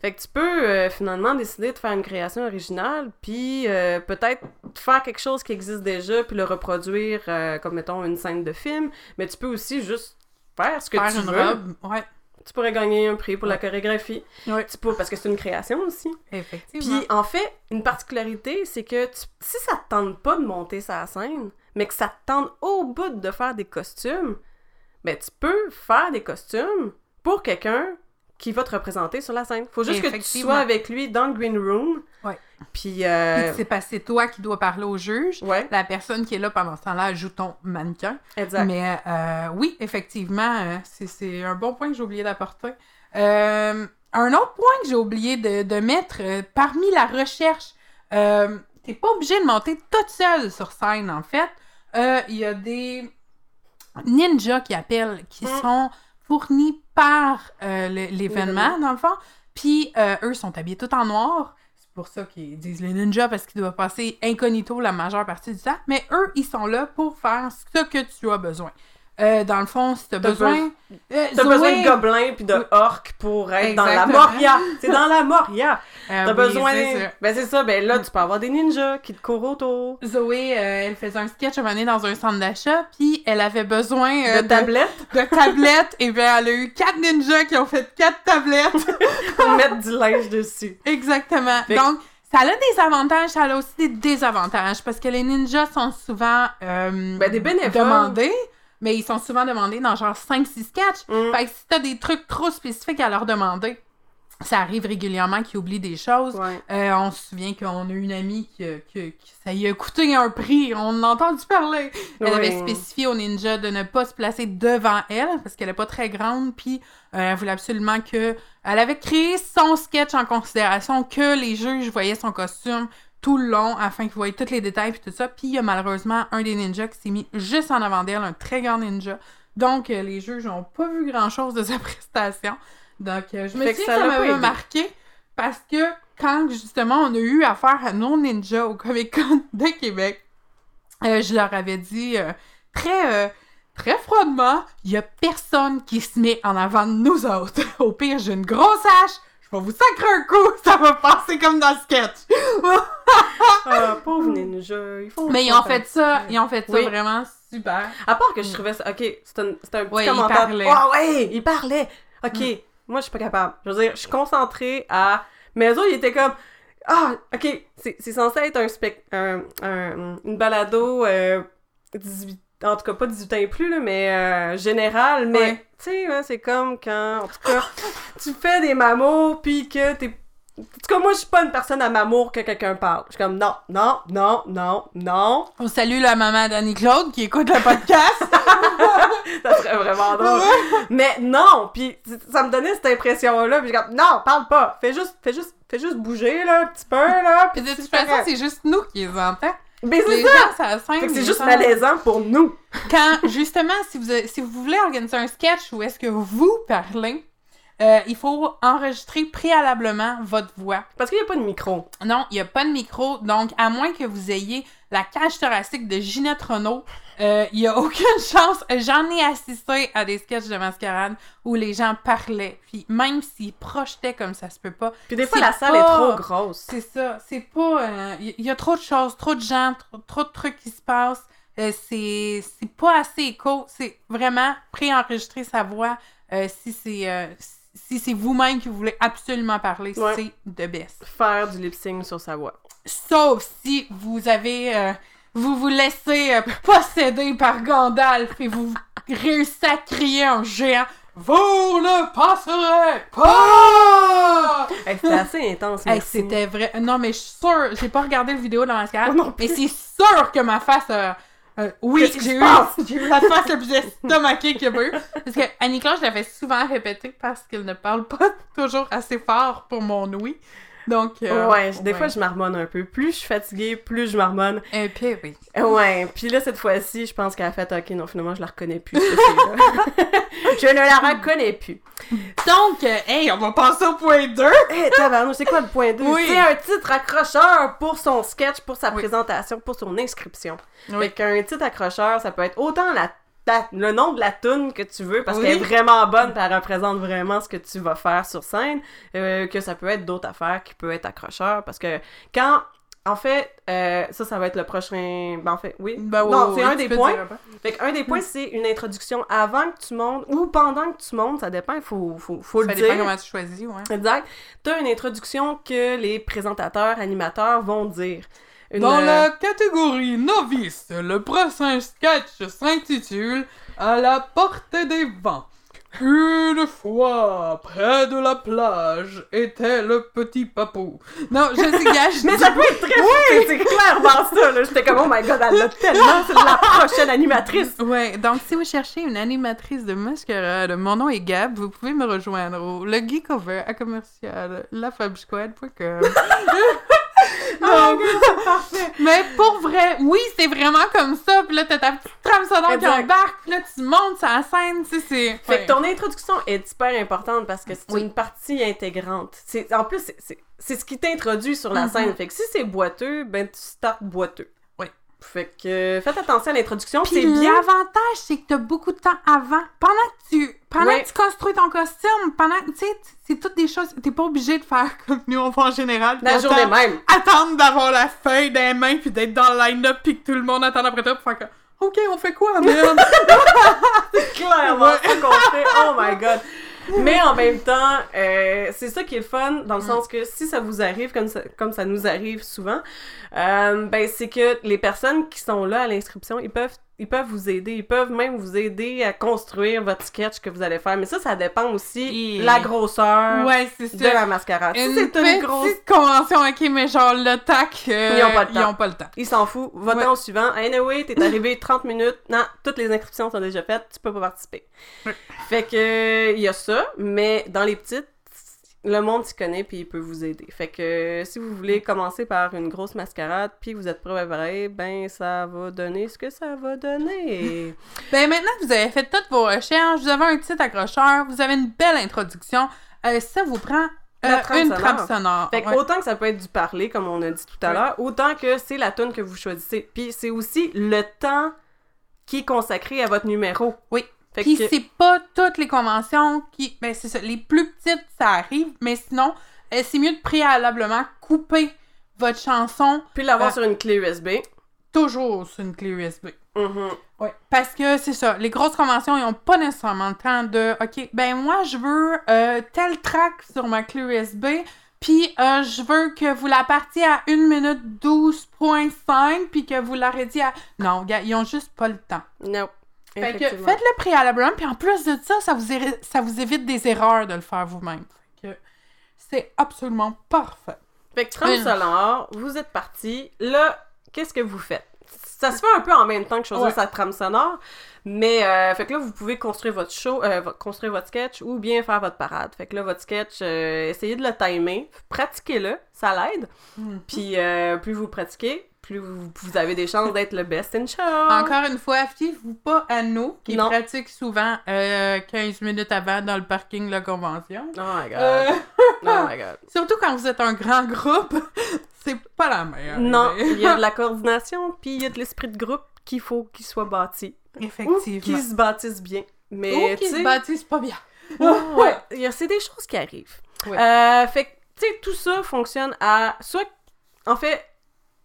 Fait que tu peux finalement décider de faire une création originale, puis peut-être faire quelque chose qui existe déjà, puis le reproduire euh, comme, mettons, une scène de film. Mais tu peux aussi juste faire ce que Faire tu une veux. robe. Ouais, Tu pourrais gagner un prix pour la chorégraphie. Ouais. Tu peux, parce que c'est une création aussi. effectivement. Puis en fait, une particularité, c'est que tu- si ça te tente pas de monter sa scène, mais que ça te tente au bout de faire des costumes, ben tu peux faire des costumes pour quelqu'un qui va te représenter sur la scène. Faut juste que tu sois avec lui dans le green room. Ouais. Puis Puis euh, c'est pas c'est toi qui dois parler au juge. ouais, La personne qui est là pendant ce temps-là joue ton mannequin. exact. Mais euh, oui, effectivement, euh, c'est- un bon point que j'ai oublié d'apporter. Euh, un autre point que j'ai oublié de, de mettre parmi la recherche, t'es pas obligé de monter toute seule sur scène, en fait. il y a des ninjas qui appellent, qui Mm. sont fournis par l'événement, dans le fond. Puis eux sont habillés tout en noir. Pour ça qu'ils disent les ninjas, parce qu'ils doivent passer incognito la majeure partie du temps. Mais eux, ils sont là pour faire ce que tu as besoin. Euh, dans le fond, si T'as besoin... euh, T'as Zoé- besoin de gobelins puis de orques pour être dans la. Moria. C'est dans la Moria. Euh, T'as oui, besoin. Ben c'est ça. Ben là, tu peux avoir des ninjas qui te courent autour. Zoé, euh, elle faisait un sketch à un moment donné dans un centre d'achat, puis elle avait besoin de tablettes? de tablettes, et bien elle a eu quatre ninjas qui ont fait quatre tablettes. pour mettre du linge dessus. Exactement. Fait Donc, ça a des avantages, ça a aussi des désavantages, parce que les ninjas sont souvent euh, Ben, des bénévoles. demandés, mais ils sont souvent demandés dans genre 5-6 sketchs. Mm. Fait que si t'as des trucs trop spécifiques à leur demander, ça arrive régulièrement qu'ils oublient des choses. Ouais. Euh, on se souvient qu'on a une amie qui, qui- ça y a coûté un prix, on en a entendu parler. Elle avait spécifié au ninja de ne pas se placer devant elle parce qu'elle est pas très grande, puis euh, elle voulait absolument que. Elle avait créé son sketch en considération que les juges voyaient son costume tout le long afin qu'ils voyaient tous les détails puis tout ça. Puis il y a malheureusement un des ninjas qui s'est mis juste en avant d'elle, un très grand ninja. Donc euh, les juges n'ont pas vu grand chose de sa prestation. Donc euh, je me suis que dit ça ça m'avait marqué parce que quand justement on a eu affaire à nos ninjas au Comic Con de Québec, euh, je leur avais dit euh, très, euh, très froidement, il y a personne qui se met en avant de nous autres. Au pire, j'ai une grosse hache, vais vous sacrer un coup, ça va passer comme dans le sketch. Ah, pauvre ninja. Ils font Mais ils ont fait ça, ils ont fait ça Oui. vraiment super. À part que je trouvais ça. Ok, c'est un, c'est un petit Ouais, il commentaire. parlait. Ah ouais, il parlait. Ok, moi je suis pas capable. Je veux dire, je suis concentrée à. Mais eux autres, ils étaient comme. Ah, ok, c'est c'est censé être un, spec... un, un- une balado euh, 18. En tout cas, pas 18 ans et plus, là, mais euh, général. Mais, Ouais. tu sais, hein, c'est comme quand, en tout cas, tu fais des mamours, puis que t'es. En tout cas, moi, je suis pas une personne à mamour que quelqu'un parle. Je suis comme, non, non, non, non, non. On salue la maman d'Annie-Claude qui écoute le podcast. Ça serait vraiment drôle. Mais non, puis ça me donnait cette impression-là, puis j'ai comme non, parle pas, fais juste, fais juste, fais juste bouger là, un petit peu là. Puis de toute façon, c'est juste nous qui les entendons. Mais c'est ça. c'est juste malaisant pour nous. quand, justement, si vous, si vous voulez organiser un sketch où est-ce que vous parlez, euh, il faut enregistrer préalablement votre voix. Parce qu'il y a pas de micro. Non, il n'y a pas de micro, donc à moins que vous ayez la cage thoracique de Ginette Renault, euh, il n'y a aucune chance. J'en ai assisté à des sketchs de mascarade où les gens parlaient, puis même s'ils projetaient comme ça se peut pas, Puis des fois la salle pas- est trop grosse. c'est ça, c'est pas... euh, Il y, y a trop de choses, trop de gens, trop, trop de trucs qui se passent. Euh, c'est pas assez écho. C'est vraiment préenregistrer sa voix. euh, si c'est euh, si c'est vous-même qui voulez absolument parler, Ouais. c'est de best. Faire du lip sync sur sa voix. Sauf si vous avez... euh, vous vous laissez euh, posséder par Gandalf et vous réussissez à crier un géant. Vous ne passerez pas! Hey, C'était assez intense. Hey, c'était vrai. Non, mais je suis sûre, j'ai pas regardé le vidéo de la mascarade, non mais c'est sûr que ma face a. euh, oui, Qu'est-ce qui j'ai eu, j'ai eu la face la plus estomaquée qu'il y a eu. Parce que Annie-Claude, je l'avais souvent répété parce qu'elle ne parle pas toujours assez fort pour mon oui. Donc. euh, Ouais, des fois je marmonne un peu. Plus je suis fatiguée, plus je marmonne. Un peu, oui. Ouais, puis là cette fois-ci, je pense qu'elle a fait OK, non, finalement je la reconnais plus. je ne la reconnais plus. Donc, euh, hey, on va passer au point 2. Hé, tabarnouche, c'est quoi le point 2? Oui. C'est un titre accrocheur pour son sketch, pour sa Oui. présentation, pour son inscription. Oui. Fait qu'un titre accrocheur, ça peut être autant la, le nom de la tune que tu veux, parce Oui. qu'elle est vraiment bonne, puis elle représente vraiment ce que tu vas faire sur scène, euh, que ça peut être d'autres affaires qui peuvent être accrocheurs, parce que quand... En fait, euh, ça, ça va être le prochain... Ben, en fait, oui. Ben, non, oui, c'est oui, un tu des points. Fait qu'un des points, c'est une introduction avant que tu montes, ou pendant que tu montes, ça dépend, il faut, faut, faut Ça le dépend dire. comment tu choisis, ouais. Exact. T'as une introduction que les présentateurs, animateurs vont dire. Une, Dans euh, la catégorie novice, le prochain sketch s'intitule À la portée des vents. Une fois, près de la plage, était le petit papou. Non, je je Mais ça peut être très... Oui! C'est clairement ça, là. J'étais comme, oh my god, elle l'a tellement, c'est la prochaine animatrice. Ouais, donc si vous cherchez une animatrice de mascarade, mon nom est Gab, vous pouvez me rejoindre au le geekover à commercial lafabsquad.com. Non. c'est parfait! Mais pour vrai, oui, c'est vraiment comme ça. Puis là, t'as ta petite trame sonore qui embarque. Puis là, tu montes sur la scène. Tu sais, c'est. Fait ouais. que ton introduction est hyper importante parce que c'est Oui. une partie intégrante. C'est, en plus, c'est, ce qui t'introduit sur la Mhm. scène. Fait que si c'est boiteux, ben tu startes boiteux. Fait que faites attention à l'introduction, Puis c'est bien. l'avantage, c'est que t'as beaucoup de temps avant. Pendant que tu, pendant Ouais. que tu construis ton costume, pendant que, tu sais, c'est toutes des choses, t'es pas obligé de faire comme nous on fait en général. La journée attendre- même. Attendre d'avoir la feuille dans les mains, puis d'être dans le line-up, puis que tout le monde attend après toi pour faire comme, OK, on fait quoi, merde? Clairement, ça qu'on fait. Oh my god. Mais en même temps, euh, c'est ça qui est le fun, dans le Mm. sens que si ça vous arrive, comme ça, comme ça nous arrive souvent, euh, ben c'est que les personnes qui sont là à l'inscription, ils peuvent, ils peuvent vous aider. Ils peuvent même vous aider à construire votre sketch que vous allez faire. Mais ça, ça dépend aussi Et- la grosseur ouais, de la mascarade. Si c'est une grosse... convention, ok, mais genre le tac, euh, Ils ont pas le temps. Ils ont pas le temps. Il s'en fout. Va Ouais. au suivant. Anyway, t'es arrivé 30 minutes. Non, toutes les inscriptions sont déjà faites. Tu peux pas participer. Ouais. Fait que, il y a ça. Mais dans les petites, le monde s'y connaît puis il peut vous aider. Fait que si vous voulez commencer par une grosse mascarade puis vous êtes préparé, ben ça va donner ce que ça va donner. Ben maintenant que vous avez fait toutes vos recherches, vous avez un petit accrocheur, vous avez une belle introduction, euh, ça vous prend euh, La trame une sonore. trame sonore. Fait que Ouais. autant que ça peut être du parler, comme on a dit tout à Ouais. l'heure, autant que c'est la tune que vous choisissez. Puis c'est aussi le temps qui est consacré à votre numéro. Oui. Puis que- c'est pas toutes les conventions qui. Ben c'est ça. Les plus petites, ça arrive, mais sinon, euh, c'est mieux de préalablement couper votre chanson Puis l'avoir Ah. sur une clé USB. toujours sur une clé USB. Mhm. Ouais. Parce que c'est ça, les grosses conventions, ils ont pas nécessairement le temps de OK, ben moi je veux euh, tel track sur ma clé USB, puis euh, je veux que vous la partiez à 1 minute 12.5 puis que vous l'arrêtiez à Non, ils ont juste pas le temps. Non. Fait que Effectivement. faites-le préalablement, puis en plus de ça, ça vous, ça vous évite des erreurs de le faire vous-même. C'est absolument parfait. Fait que 30 Oui. sonore, vous êtes parti. Là, qu'est-ce que vous faites? Ça se fait un peu en même temps que choisir Ouais. sa trame sonore, mais euh, fait que là, vous pouvez construire votre show, euh, construire votre sketch ou bien faire votre parade. Fait que là, votre sketch, euh, essayez de le timer, pratiquez-le, ça l'aide. Puis euh, plus vous pratiquez, plus vous, vous avez des chances d'être le best in show. Encore une fois, fiez-vous pas à nous, qui Non. pratiquent souvent euh, 15 minutes avant dans le parking de la convention. Oh my god. Euh, Oh my god. Surtout quand vous êtes un grand groupe, c'est pas la meilleure. Non, il y a de la coordination, puis il y a de l'esprit de groupe qu'il faut qu'il soit bâti. Effectivement. qu'ils se bâtissent bien. Mais, Ou tu qui se bâtissent pas bien. ouais, a- c'est des choses qui arrivent. Ouais. Euh, fait que, tu sais, tout ça fonctionne à... Soit, en fait,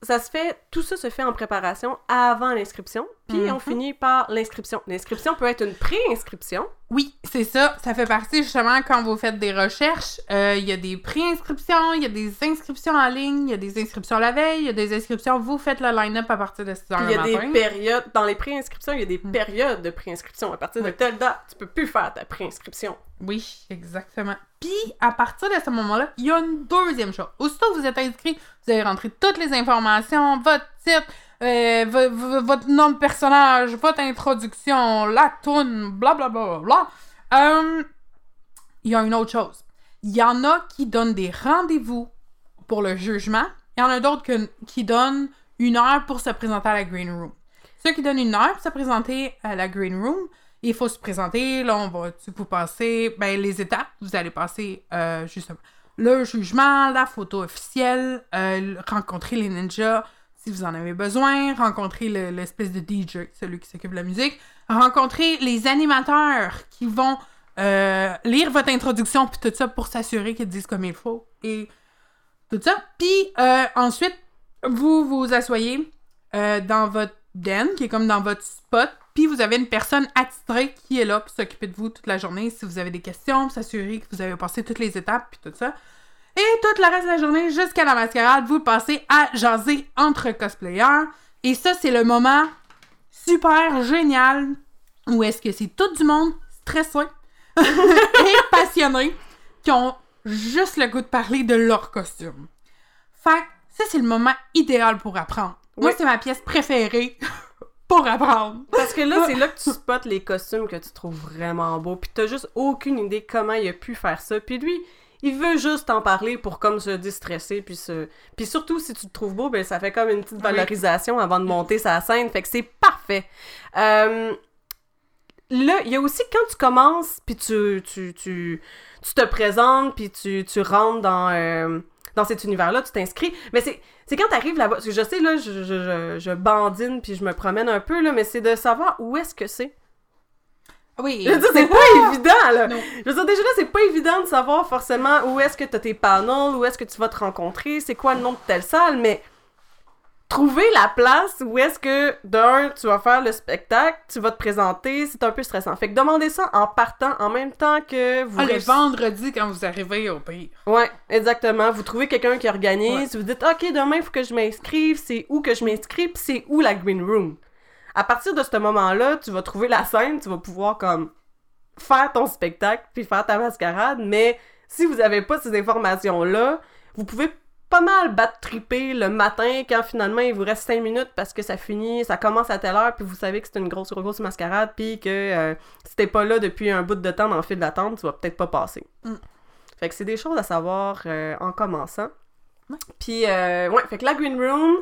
ça se fait... Tout ça se fait en préparation avant l'inscription, puis Mhm. on finit par l'inscription. L'inscription peut être une pré-inscription. Oui, c'est ça. Ça fait partie justement quand vous faites des recherches. euh, Il y a des pré-inscriptions, il y a des inscriptions en ligne, il y a des inscriptions la veille, il y a des inscriptions. Vous faites le line-up à partir de 6 h il y a des matin. périodes... Dans les pré-inscriptions, il y a des Mhm. périodes de pré-inscription. À partir de telle date, tu peux plus faire ta pré-inscription. Oui, exactement. Puis, à partir de ce moment-là, il y a une deuxième chose. Aussitôt que vous êtes inscrit, vous allez rentrer toutes les informations, votre titre, euh, vo- vo- votre nom de personnage, votre introduction, la toune, blablabla. Bla, Euh, il y a une autre chose. Il y en a qui donnent des rendez-vous pour le jugement. Il y en a d'autres qui donnent une heure pour se présenter à la Green Room. Ceux qui donnent une heure pour se présenter à la Green Room, il faut se présenter. Là, on va vous passer ben, les étapes. Vous allez passer euh, justement le jugement, la photo officielle, euh, rencontrer les ninjas si vous en avez besoin, rencontrer le- l'espèce de DJ, celui qui s'occupe de la musique, rencontrer les animateurs qui vont euh, lire votre introduction puis tout ça pour s'assurer qu'ils disent comme il faut et tout ça. Puis ensuite, vous vous asseyez dans votre den, qui est comme dans votre spot, puis vous avez une personne attitrée qui est là pour s'occuper de vous toute la journée si vous avez des questions, pour s'assurer que vous avez passé toutes les étapes, puis tout ça. Et toute la reste de la journée, jusqu'à la mascarade, vous passez à jaser entre cosplayers. Et ça, c'est le moment super génial où est-ce que c'est tout du monde stressé et passionné qui ont juste le goût de parler de leur costume. Fait que ça, c'est le moment idéal pour apprendre. Moi, c'est ma pièce préférée pour apprendre. Parce que là, c'est là que tu spots les costumes que tu trouves vraiment beaux, puis t'as juste aucune idée comment il a pu faire ça. Puis lui, il veut juste t'en parler pour comme se déstresser puis se puis surtout si tu te trouves beau ben ça fait comme une petite Oui. valorisation avant de monter sa scène fait que c'est parfait Euh, là il y a aussi quand tu commences puis tu tu, tu tu te présentes puis tu, tu rentres dans euh, dans cet univers là tu t'inscris mais c'est c'est quand t'arrives là-bas parce que je sais là je, je, je, je bandine puis je me promène un peu là mais c'est de savoir où est-ce que c'est Oui. je veux dire, c'est pas évident, là. Non. Je veux dire, déjà là, c'est pas évident de savoir forcément où est-ce que t'as tes panels, où est-ce que tu vas te rencontrer, c'est quoi le nom de telle salle, mais trouver la place où est-ce que, d'un, tu vas faire le spectacle, tu vas te présenter, c'est un peu stressant. Fait que demandez ça en partant, en même temps que vous... Ah, le vendredi quand vous arrivez au pire. Ouais, exactement. Vous trouvez quelqu'un qui organise, vous dites OK, demain il faut que je m'inscrive, c'est où que je m'inscris, puis c'est où la green room? À partir de ce moment-là, tu vas trouver la scène, tu vas pouvoir comme faire ton spectacle puis faire ta mascarade, mais si vous avez pas ces informations-là, vous pouvez pas mal battre triper le matin quand finalement il vous reste 5 minutes parce que ça finit, ça commence à telle heure puis vous savez que c'est une grosse grosse mascarade puis que euh, si t'es pas là depuis un bout de temps dans le fil d'attente, tu vas peut-être pas passer. Mm. Fait que c'est des choses à savoir euh, en commençant. Ouais. Puis, euh, ouais, fait que la green room,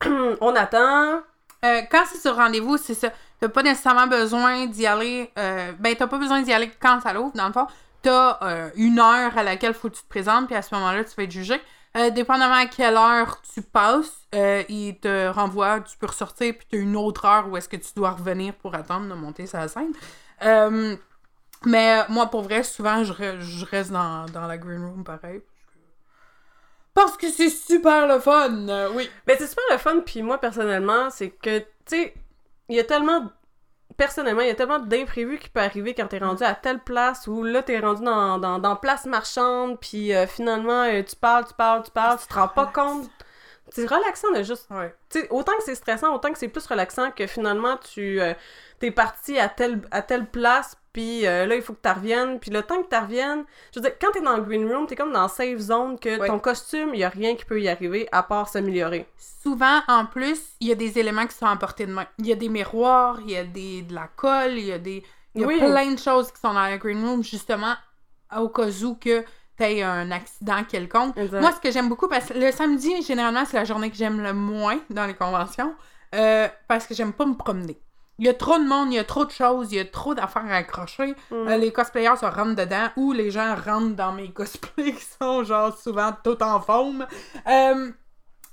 on attend. Euh, quand c'est sur rendez-vous, c'est ça. T'as pas nécessairement besoin d'y aller. euh, ben, t'as pas besoin d'y aller quand ça l'ouvre, dans le fond. T'as une heure à laquelle faut que tu te présentes, puis à ce moment-là, tu vas être jugé. Euh, dépendamment à quelle heure tu passes, euh, il te renvoie, tu peux ressortir, puis t'as une autre heure où est-ce que tu dois revenir pour attendre de monter la scène. Euh, mais moi, pour vrai, souvent, je, re- je reste dans, dans la green room pareil. Parce que c'est super le fun, oui. Ben, c'est super le fun, puis moi, personnellement, c'est que, tu sais, il y a tellement... Personnellement, il y a tellement d'imprévus qui peut arriver quand t'es rendu à telle place où là, t'es rendu dans, dans, dans place marchande, puis euh, finalement, euh, tu parles, tu parles, tu parles, tu te rends pas compte. C'est relaxant de juste Ouais. autant que c'est stressant, autant que c'est plus relaxant que finalement tu euh, t'es parti à telle à telle place, puis euh, là il faut que tu reviennes, puis le temps que tu reviennes, je veux dire quand t'es dans le green room, t'es comme dans safe zone que Ouais. ton costume, il y a rien qui peut y arriver à part s'améliorer. Souvent, en plus, il y a des éléments qui sont à portée de main. Il y a des miroirs, il y a des, de la colle, il y a des. Il y a Oui. plein de choses qui sont dans la green room, justement, au cas où que t'aies un accident quelconque. Exact. Moi, ce que j'aime beaucoup, parce que le samedi, généralement, c'est la journée que j'aime le moins dans les conventions, euh, parce que j'aime pas me promener. Il y a trop de monde, il y a trop de choses, il y a trop d'affaires à accrocher. Mm. Euh, les cosplayers se rentrent dedans ou les gens rentrent dans mes cosplays qui sont genre souvent tout en forme. Euh,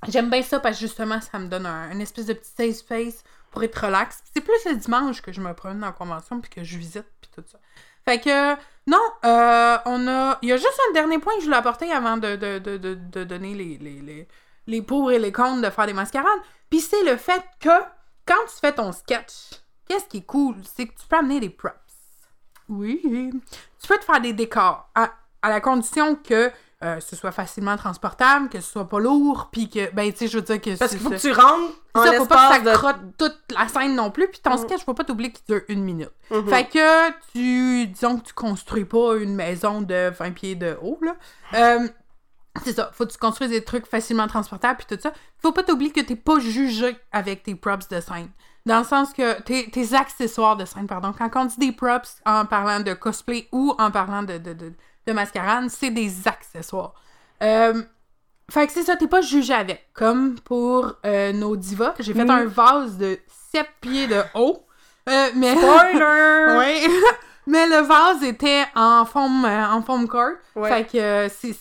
J'aime bien ça parce que justement, ça me donne un, une espèce de petit safe space pour être relax. C'est plus le dimanche que je me promène dans la convention puis que je visite puis tout ça. Fait que, non, euh, on a. Il y a juste un dernier point que je voulais apporter avant de, de, de, de, de donner les, les, les, les pour et les contre de faire des mascarades. Puis c'est le fait que quand tu fais ton sketch, qu'est-ce qui est cool, c'est que tu peux amener des props. Oui. Tu peux te faire des décors à, à la condition que euh, ce soit facilement transportable, que ce soit pas lourd, puis que, ben, tu sais, je veux dire que Parce qu'il faut que tu rentres en ça, faut pas que ça de... crotte toute la scène non plus, puis ton Mm. sketch, faut pas t'oublier qu'il dure une minute. Mhm. Fait que tu, disons que tu construis pas une maison de 20 pieds de haut, là. Euh, c'est ça, faut que tu construises des trucs facilement transportables puis tout ça. Faut pas t'oublier que t'es pas jugé avec tes props de scène. Dans le sens que tes, tes accessoires de scène, pardon. Quand on dit des props en parlant de cosplay ou en parlant de, de, de, de mascarade, c'est des accessoires. Euh, fait que c'est ça, t'es pas jugé avec. Comme pour euh, nos divas, j'ai fait Mm. un vase de 7 pieds de haut. Euh, mais... Spoiler! Oui. Mais le vase était en forme, en forme corps. Ouais. Fait que c'est,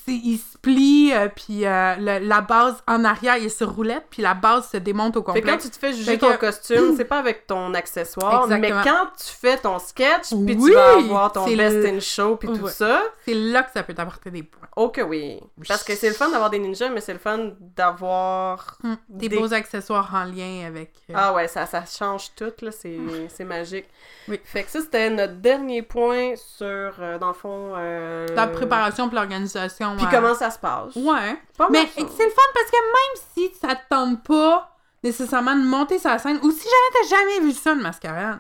plie, euh, puis euh, le- la base en arrière il est sur roulette, puis la base se démonte au Fait complet. que quand tu te fais juger Fait ton costume, c'est pas avec ton accessoire, mais quand tu fais ton sketch, puis Oui, tu vas avoir ton c'est best le- in show, puis tout Ouais. ça, C'est là que ça peut t'apporter des points. oh que oui. Parce que c'est le fun d'avoir des ninjas, mais c'est le fun d'avoir... Hum, Des, Des- beaux accessoires en lien avec. euh, Ah ouais, ça, ça change tout, là, c'est c'est magique. Oui. Fait que ça, c'était notre dernier point sur, euh, dans le fond... euh, La préparation pour l'organisation. Puis euh, comment ça se passe. Ouais. Pas Mais c'est le fun parce que même si ça te tente pas nécessairement de monter sa scène, ou si jamais t'as jamais vu ça, une mascarade,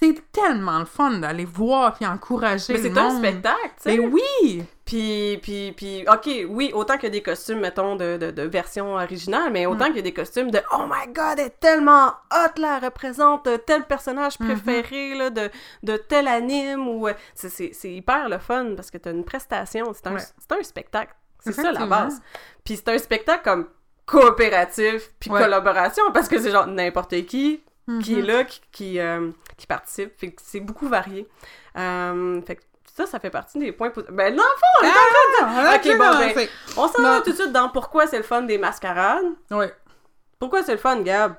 c'est tellement le fun d'aller voir puis encourager Mais le c'est un spectacle, tu sais. Mais oui! Puis, puis, puis, ok, oui, autant qu'il y a des costumes, mettons, de, de, de version originale, mais autant Mm. qu'il y a des costumes de Oh my god, elle est tellement hot là, elle représente tel personnage Mhm. préféré là, de, de tel anime ou. euh, C'est, hyper le fun parce que t'as une prestation, c'est un, Ouais. c'est un spectacle. C'est ça la base. Puis c'est un spectacle comme coopératif puis Ouais. collaboration parce que c'est genre n'importe qui qui est Mhm. là, qui, qui, euh, qui participe. Fait que c'est beaucoup varié. Euh, fait que ça, ça fait partie des points positifs. Ben non, Ah, Ok, bon, ben, on s'en va tout de suite dans pourquoi c'est le fun des mascarades. Ouais. Pourquoi c'est le fun, Gab?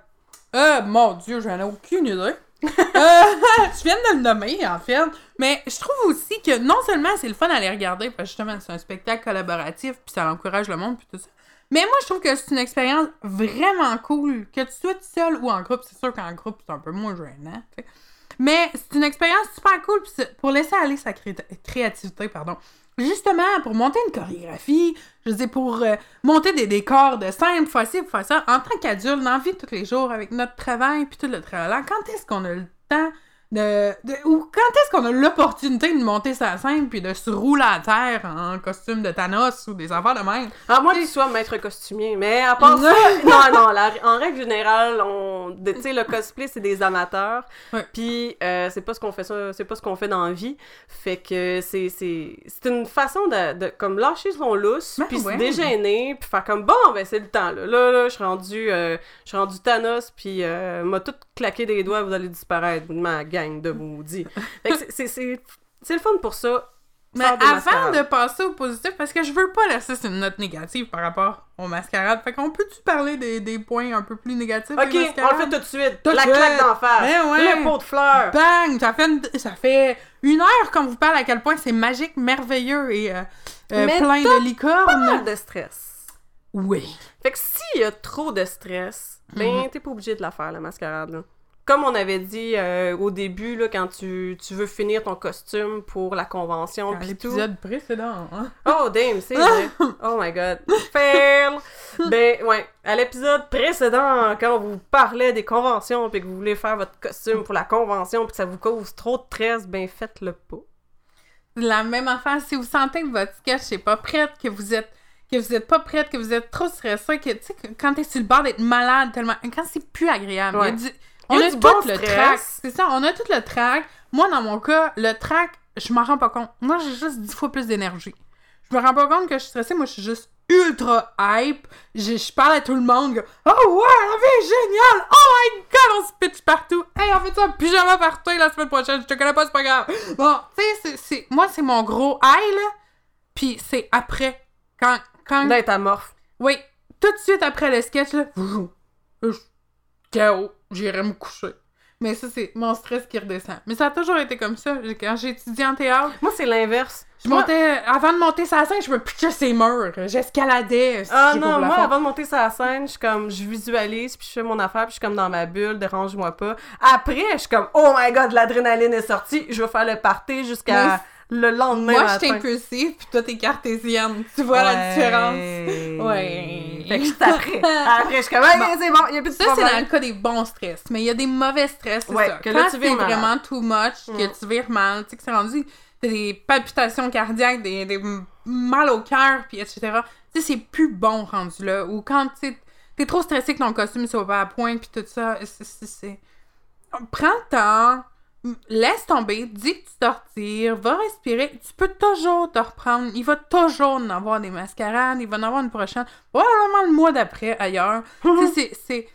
Euh, mon dieu, j'en ai aucune idée. Euh, je viens de le nommer, en fait. Mais je trouve aussi que non seulement c'est le fun à les regarder, parce que justement, c'est un spectacle collaboratif, puis ça encourage le monde, puis tout ça. Mais moi, je trouve que c'est une expérience vraiment cool, que tu sois tout seul ou en groupe. C'est sûr qu'en groupe, c'est un peu moins gênant. Mais c'est une expérience super cool pour laisser aller sa cré- créativité, pardon. Justement, pour monter une chorégraphie, je dire, pour euh, monter des décors de scène, pour faire ci, faire ça, en tant qu'adulte, dans la vie de tous les jours, avec notre travail puis tout le travail, quand est-ce qu'on a le temps de, de- ou quand est-ce qu'on a l'opportunité de monter sa scène puis de se rouler à terre en costume de Thanos ou des affaires de même? À moins que tu sois maître costumier, mais à part ça, non, non, la- en règle générale, on, tu sais, le cosplay, c'est des amateurs, puis euh, c'est pas ce qu'on fait ça, c'est pas ce qu'on fait dans la vie, fait que c'est, c'est, c'est une façon de, de comme lâcher son lousse, Ben puis ouais. se puis faire comme, bon, ben c'est le temps, là, là, là, je suis rendu, euh, je suis rendu Thanos, puis euh, m'a tout claqué des doigts, vous allez disparaître, ma gang de maudits. C'est, le fun pour ça, Mais avant de passer au positif, parce que je veux pas laisser une note négative par rapport aux mascarades, fait qu'on peut-tu parler des, des points un peu plus négatifs Ok, des on le fait tout de suite. Tout la claque d'en face. Ben ouais. Le pot de fleurs. Bang! Ça fait, une, ça fait une heure qu'on vous parle à quel point c'est magique, merveilleux et euh, euh, plein de licornes. Pas mal de stress. Oui. Fait que s'il y a trop de stress, ben Mhm. t'es pas obligé de la faire, la mascarade, là. Comme on avait dit euh, au début, là, quand tu, tu veux finir ton costume pour la convention pis tout. l'épisode précédent. Hein? Oh, damn, c'est vrai. Oh my god. Fail! ben, ouais. À l'épisode précédent, quand on vous parlait des conventions puis que vous voulez faire votre costume pour la convention puis que ça vous cause trop de stress, ben faites-le pas. La même affaire, si vous sentez que votre sketch n'est pas prête, que vous êtes que vous êtes pas prête, que vous êtes trop stressé, que tu sais, quand t'es sur le bord d'être malade tellement. Quand c'est plus agréable. Ouais. il y a du- on a tout bon le track. C'est ça, on a tout le track. Moi, dans mon cas, le track, je m'en rends pas compte. Moi, j'ai juste dix fois plus d'énergie. Je me rends pas compte que je suis stressée. Moi, je suis juste ultra hype. Je, je parle à tout le monde. Oh ouais, la vie est géniale! Oh my god, on se pitch partout! Hey, on fait ça en pyjama partout la semaine prochaine. Je te connais pas, c'est pas grave. Bon, tu sais, c'est- c'est- moi, c'est mon gros high, là. Puis c'est après. Quand. quand D'être amorphe. oui, tout de suite après le sketch, là. je- KO, j'irai me coucher. Mais ça, c'est mon stress qui redescend. Mais ça a toujours été comme ça. J'ai- Quand j'ai étudié en théâtre, Moi, c'est l'inverse. je Moi- montais, avant de monter sa scène, je me pitchais ses murs. J'escaladais. Ah si, non, moi, avant de monter sur la scène, je suis comme, je visualise, puis je fais mon affaire, puis je suis comme dans ma bulle, dérange-moi pas. Après, je suis comme, oh my god, l'adrénaline est sortie, je vais faire le party jusqu'à le lendemain Moi, je suis impulsive, puis toi, t'es cartésienne. Tu vois la différence? Ouais. Fait que je après. Après, je suis comme, hey, c'est bon, il a plus de Ça, c'est dans le cas des bons stress. Mais il y a des mauvais stress, c'est Ouais, ça. que là, Quand tu vires vraiment too much, que Mm. tu vires mal, tu sais, que c'est rendu t'as des palpitations cardiaques, des, des mal au cœur, puis etc. Tu sais, c'est plus bon rendu là. Ou quand tu t'es trop stressé que ton costume soit pas à point, puis tout ça. c'est- Prends le temps, laisse tomber, dis que tu te retires, va respirer. Tu peux toujours te reprendre. Il va toujours en avoir des mascarades, il va en avoir une prochaine. Probablement le mois d'après, ailleurs. tu sais, c'est- c'est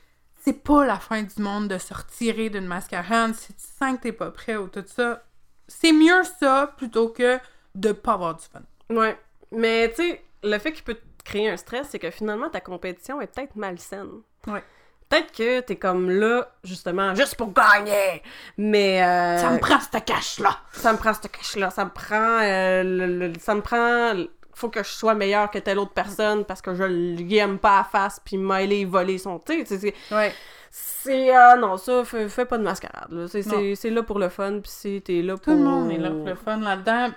c'est pas la fin du monde de se retirer d'une mascarade si tu sens que t'es pas prêt ou tout ça. C'est mieux ça plutôt que de pas avoir du fun. Ouais. Mais tu sais, le fait qu'il peut te créer un stress, c'est que finalement, ta compétition est peut-être malsaine. Ouais. Peut-être que t'es comme là, justement, juste pour gagner. Mais. euh, Ça me prend cette cache-là! ça me prend ce cash-là. Ça me prend. euh, le- le- ça me prend. Faut que je sois meilleur que telle autre personne parce que je lui aime pas à face puis m'aller voler son. Tu sais, Ouais. c'est. Ah non, ça, fais, fais pas de mascarade. là. C'est-. C'est c'est là pour le fun puis si t'es là Tout pour. le monde est là pour le fun là-dedans.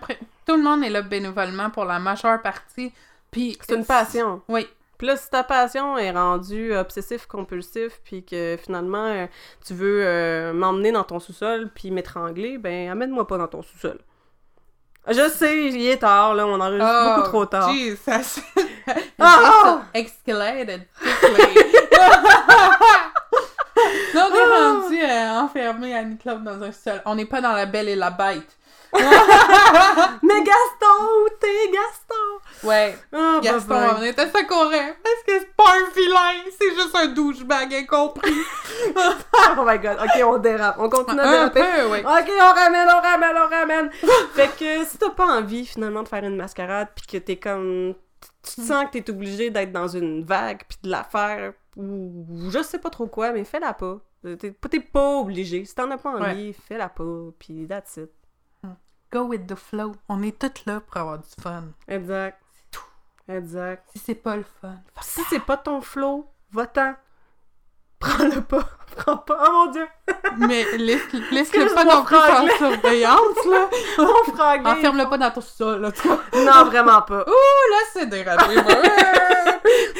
Tout le monde est là bénévolement pour la majeure partie. Puis C'est une passion. Oui. Puis là, si ta passion est rendue obsessif-compulsif, puis que finalement, euh, tu veux euh, m'emmener dans ton sous-sol, puis m'étrangler, ben amène-moi pas dans ton sous-sol. Je sais, il est tard, là, on enregistre Oh, beaucoup trop tard. Jeez, ça se... Ah! Escalated. Là, on est Ah! rendu euh, enfermé à Annie-Claude dans un seul. On n'est pas dans la belle et la bête. Mais Gaston, où t'es, Gaston? Ouais, Ah, Gaston, bye-bye. on était ça. Parce que c'est pas un vilain, c'est juste un douchebag incompris. Oh my god, ok, on dérape. On continue à un déraper. peu, ouais. Ok, on ramène, on ramène, on ramène. fait que si t'as pas envie finalement de faire une mascarade, puis que t'es comme. Tu te sens que t'es obligé d'être dans une vague, puis de la faire, ou je sais pas trop quoi, mais fais-la pas. T'es t'es pas obligé. Si t'en as pas envie, fais-la pas, puis that's it. Go with the flow. On est toutes là pour avoir du fun. Exact. Exact. Si c'est pas le fun. Si c'est pas ton flow, va-t'en. Prends-le pas. Prends pas. Oh mon dieu. Mais laisse, laisse-le Excuse pas non plus en franglais. surveillance, là. Mon gay. Enferme-le pas dans ton sol, là, tu vois. Non, vraiment pas. Ouh, là, c'est dérapé.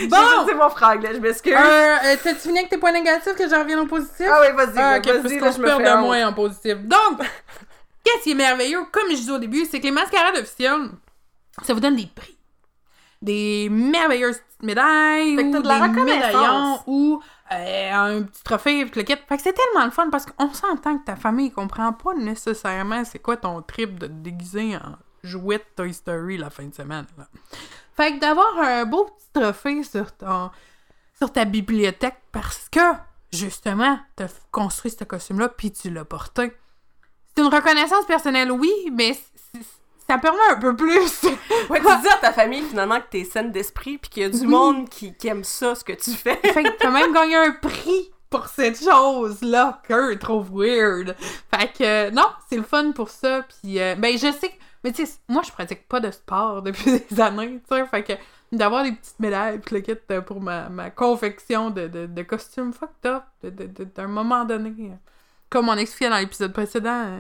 Bon! C'est mon frère, je m'excuse. Euh, euh, T'as-tu fini avec tes points négatifs que je revienne au positif? Ah oui, vas-y, Ah, vas-y, là, je me fais de moins en positif. Donc, qu'est-ce qui est merveilleux, comme je disais au début, c'est que les mascarades officielles, ça vous donne des prix. Des merveilleuses petites médailles, Fait que ou de la des médaillons, ou euh, un petit trophée, puis le kit. Fait que c'est tellement le fun, parce qu'on s'entend que ta famille comprend pas nécessairement c'est quoi ton trip de te déguiser en jouet de Toy Story la fin de semaine. là. Fait que d'avoir un beau petit trophée sur ton sur ta bibliothèque parce que, justement, t'as construit ce costume-là puis tu l'as porté. C'est une reconnaissance personnelle, oui, mais ça permet un peu plus. Ouais, tu dis à ta famille finalement que t'es saine d'esprit puis qu'il y a du Oui. monde qui, qui aime ça, ce que tu fais. fait que t'as même gagné un prix pour cette chose-là que trouve weird. Fait que, euh, non, c'est le fun pour ça. Puis, euh, ben, je sais que, mais tu sais, moi, je pratique pas de sport depuis des années, tu sais. Fait que, d'avoir des petites médailles puis le kit euh, pour ma, ma confection de, de, de costumes fucked up d'un moment donné. Euh, Comme on expliquait dans l'épisode précédent, euh,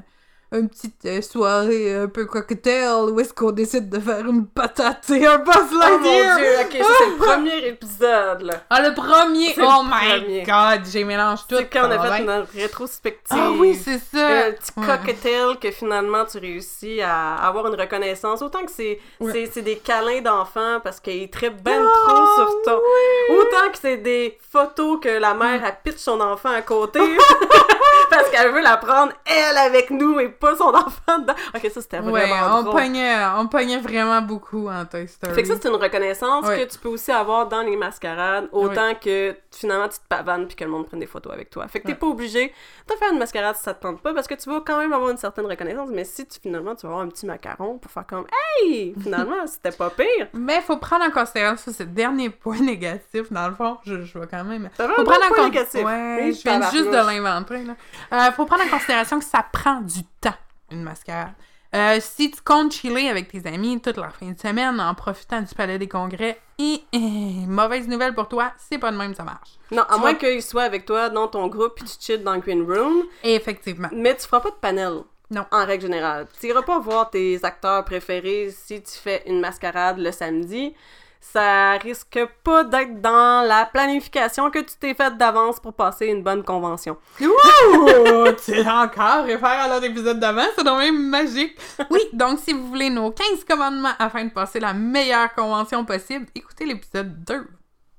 une petite euh, soirée un peu cocktail où est-ce qu'on décide de faire une patate et un Buzz Oh mon dieu, ok, ça c'est le premier épisode là. Ah, le premier! C'est Oh le my premier. god, j'ai mélangé tout. C'est quand on a va fait notre rétrospective. Ah oui, c'est ça! un petit Ouais. cocktail que finalement tu réussis à avoir une reconnaissance. Autant que c'est Ouais. c'est- c'est des câlins d'enfants parce qu'ils trippent ben Ah, trop sur ton. oui! Autant que c'est des photos que la mère a pitch son enfant à côté parce qu'elle veut la prendre elle avec nous et pas son enfant dedans. Ok, ça c'était Ouais, vraiment on drôle. pognait, on pognait vraiment beaucoup en Toy Story. Fait que ça, c'est une reconnaissance Ouais. que tu peux aussi avoir dans les mascarades, autant que finalement tu te pavanes puis que le monde prenne des photos avec toi. Fait que t'es Ouais. pas obligé de faire une mascarade si ça te tente pas, parce que tu vas quand même avoir une certaine reconnaissance, mais si tu, finalement tu vas avoir un petit macaron pour faire comme Hey! Finalement, c'était pas pire! Mais faut prendre en considération ce dernier point négatif, dans le fond. Je, je vois quand même. Faut prendre en compte. négatif. Ouais, je viens juste de l'inventer. Euh, faut prendre en considération que ça prend du temps, une mascarade. Euh, si tu comptes chiller avec tes amis toute la fin de semaine en profitant du palais des congrès, et, et, mauvaise nouvelle pour toi, c'est pas de même ça marche. Non, à Tu moins vois- qu'il soit avec toi dans ton groupe puis tu chill dans le green room, effectivement. mais tu feras pas de panel. Non. En règle générale. Tu iras pas voir tes acteurs préférés si tu fais une mascarade le samedi. Ça risque pas d'être dans la planification que tu t'es faite d'avance pour passer une bonne convention. Ouh! tu encore réfère à l'autre épisode d'avant, c'est quand même magique. Oui, donc si vous voulez nos 15 commandements afin de passer la meilleure convention possible, écoutez l'épisode 2.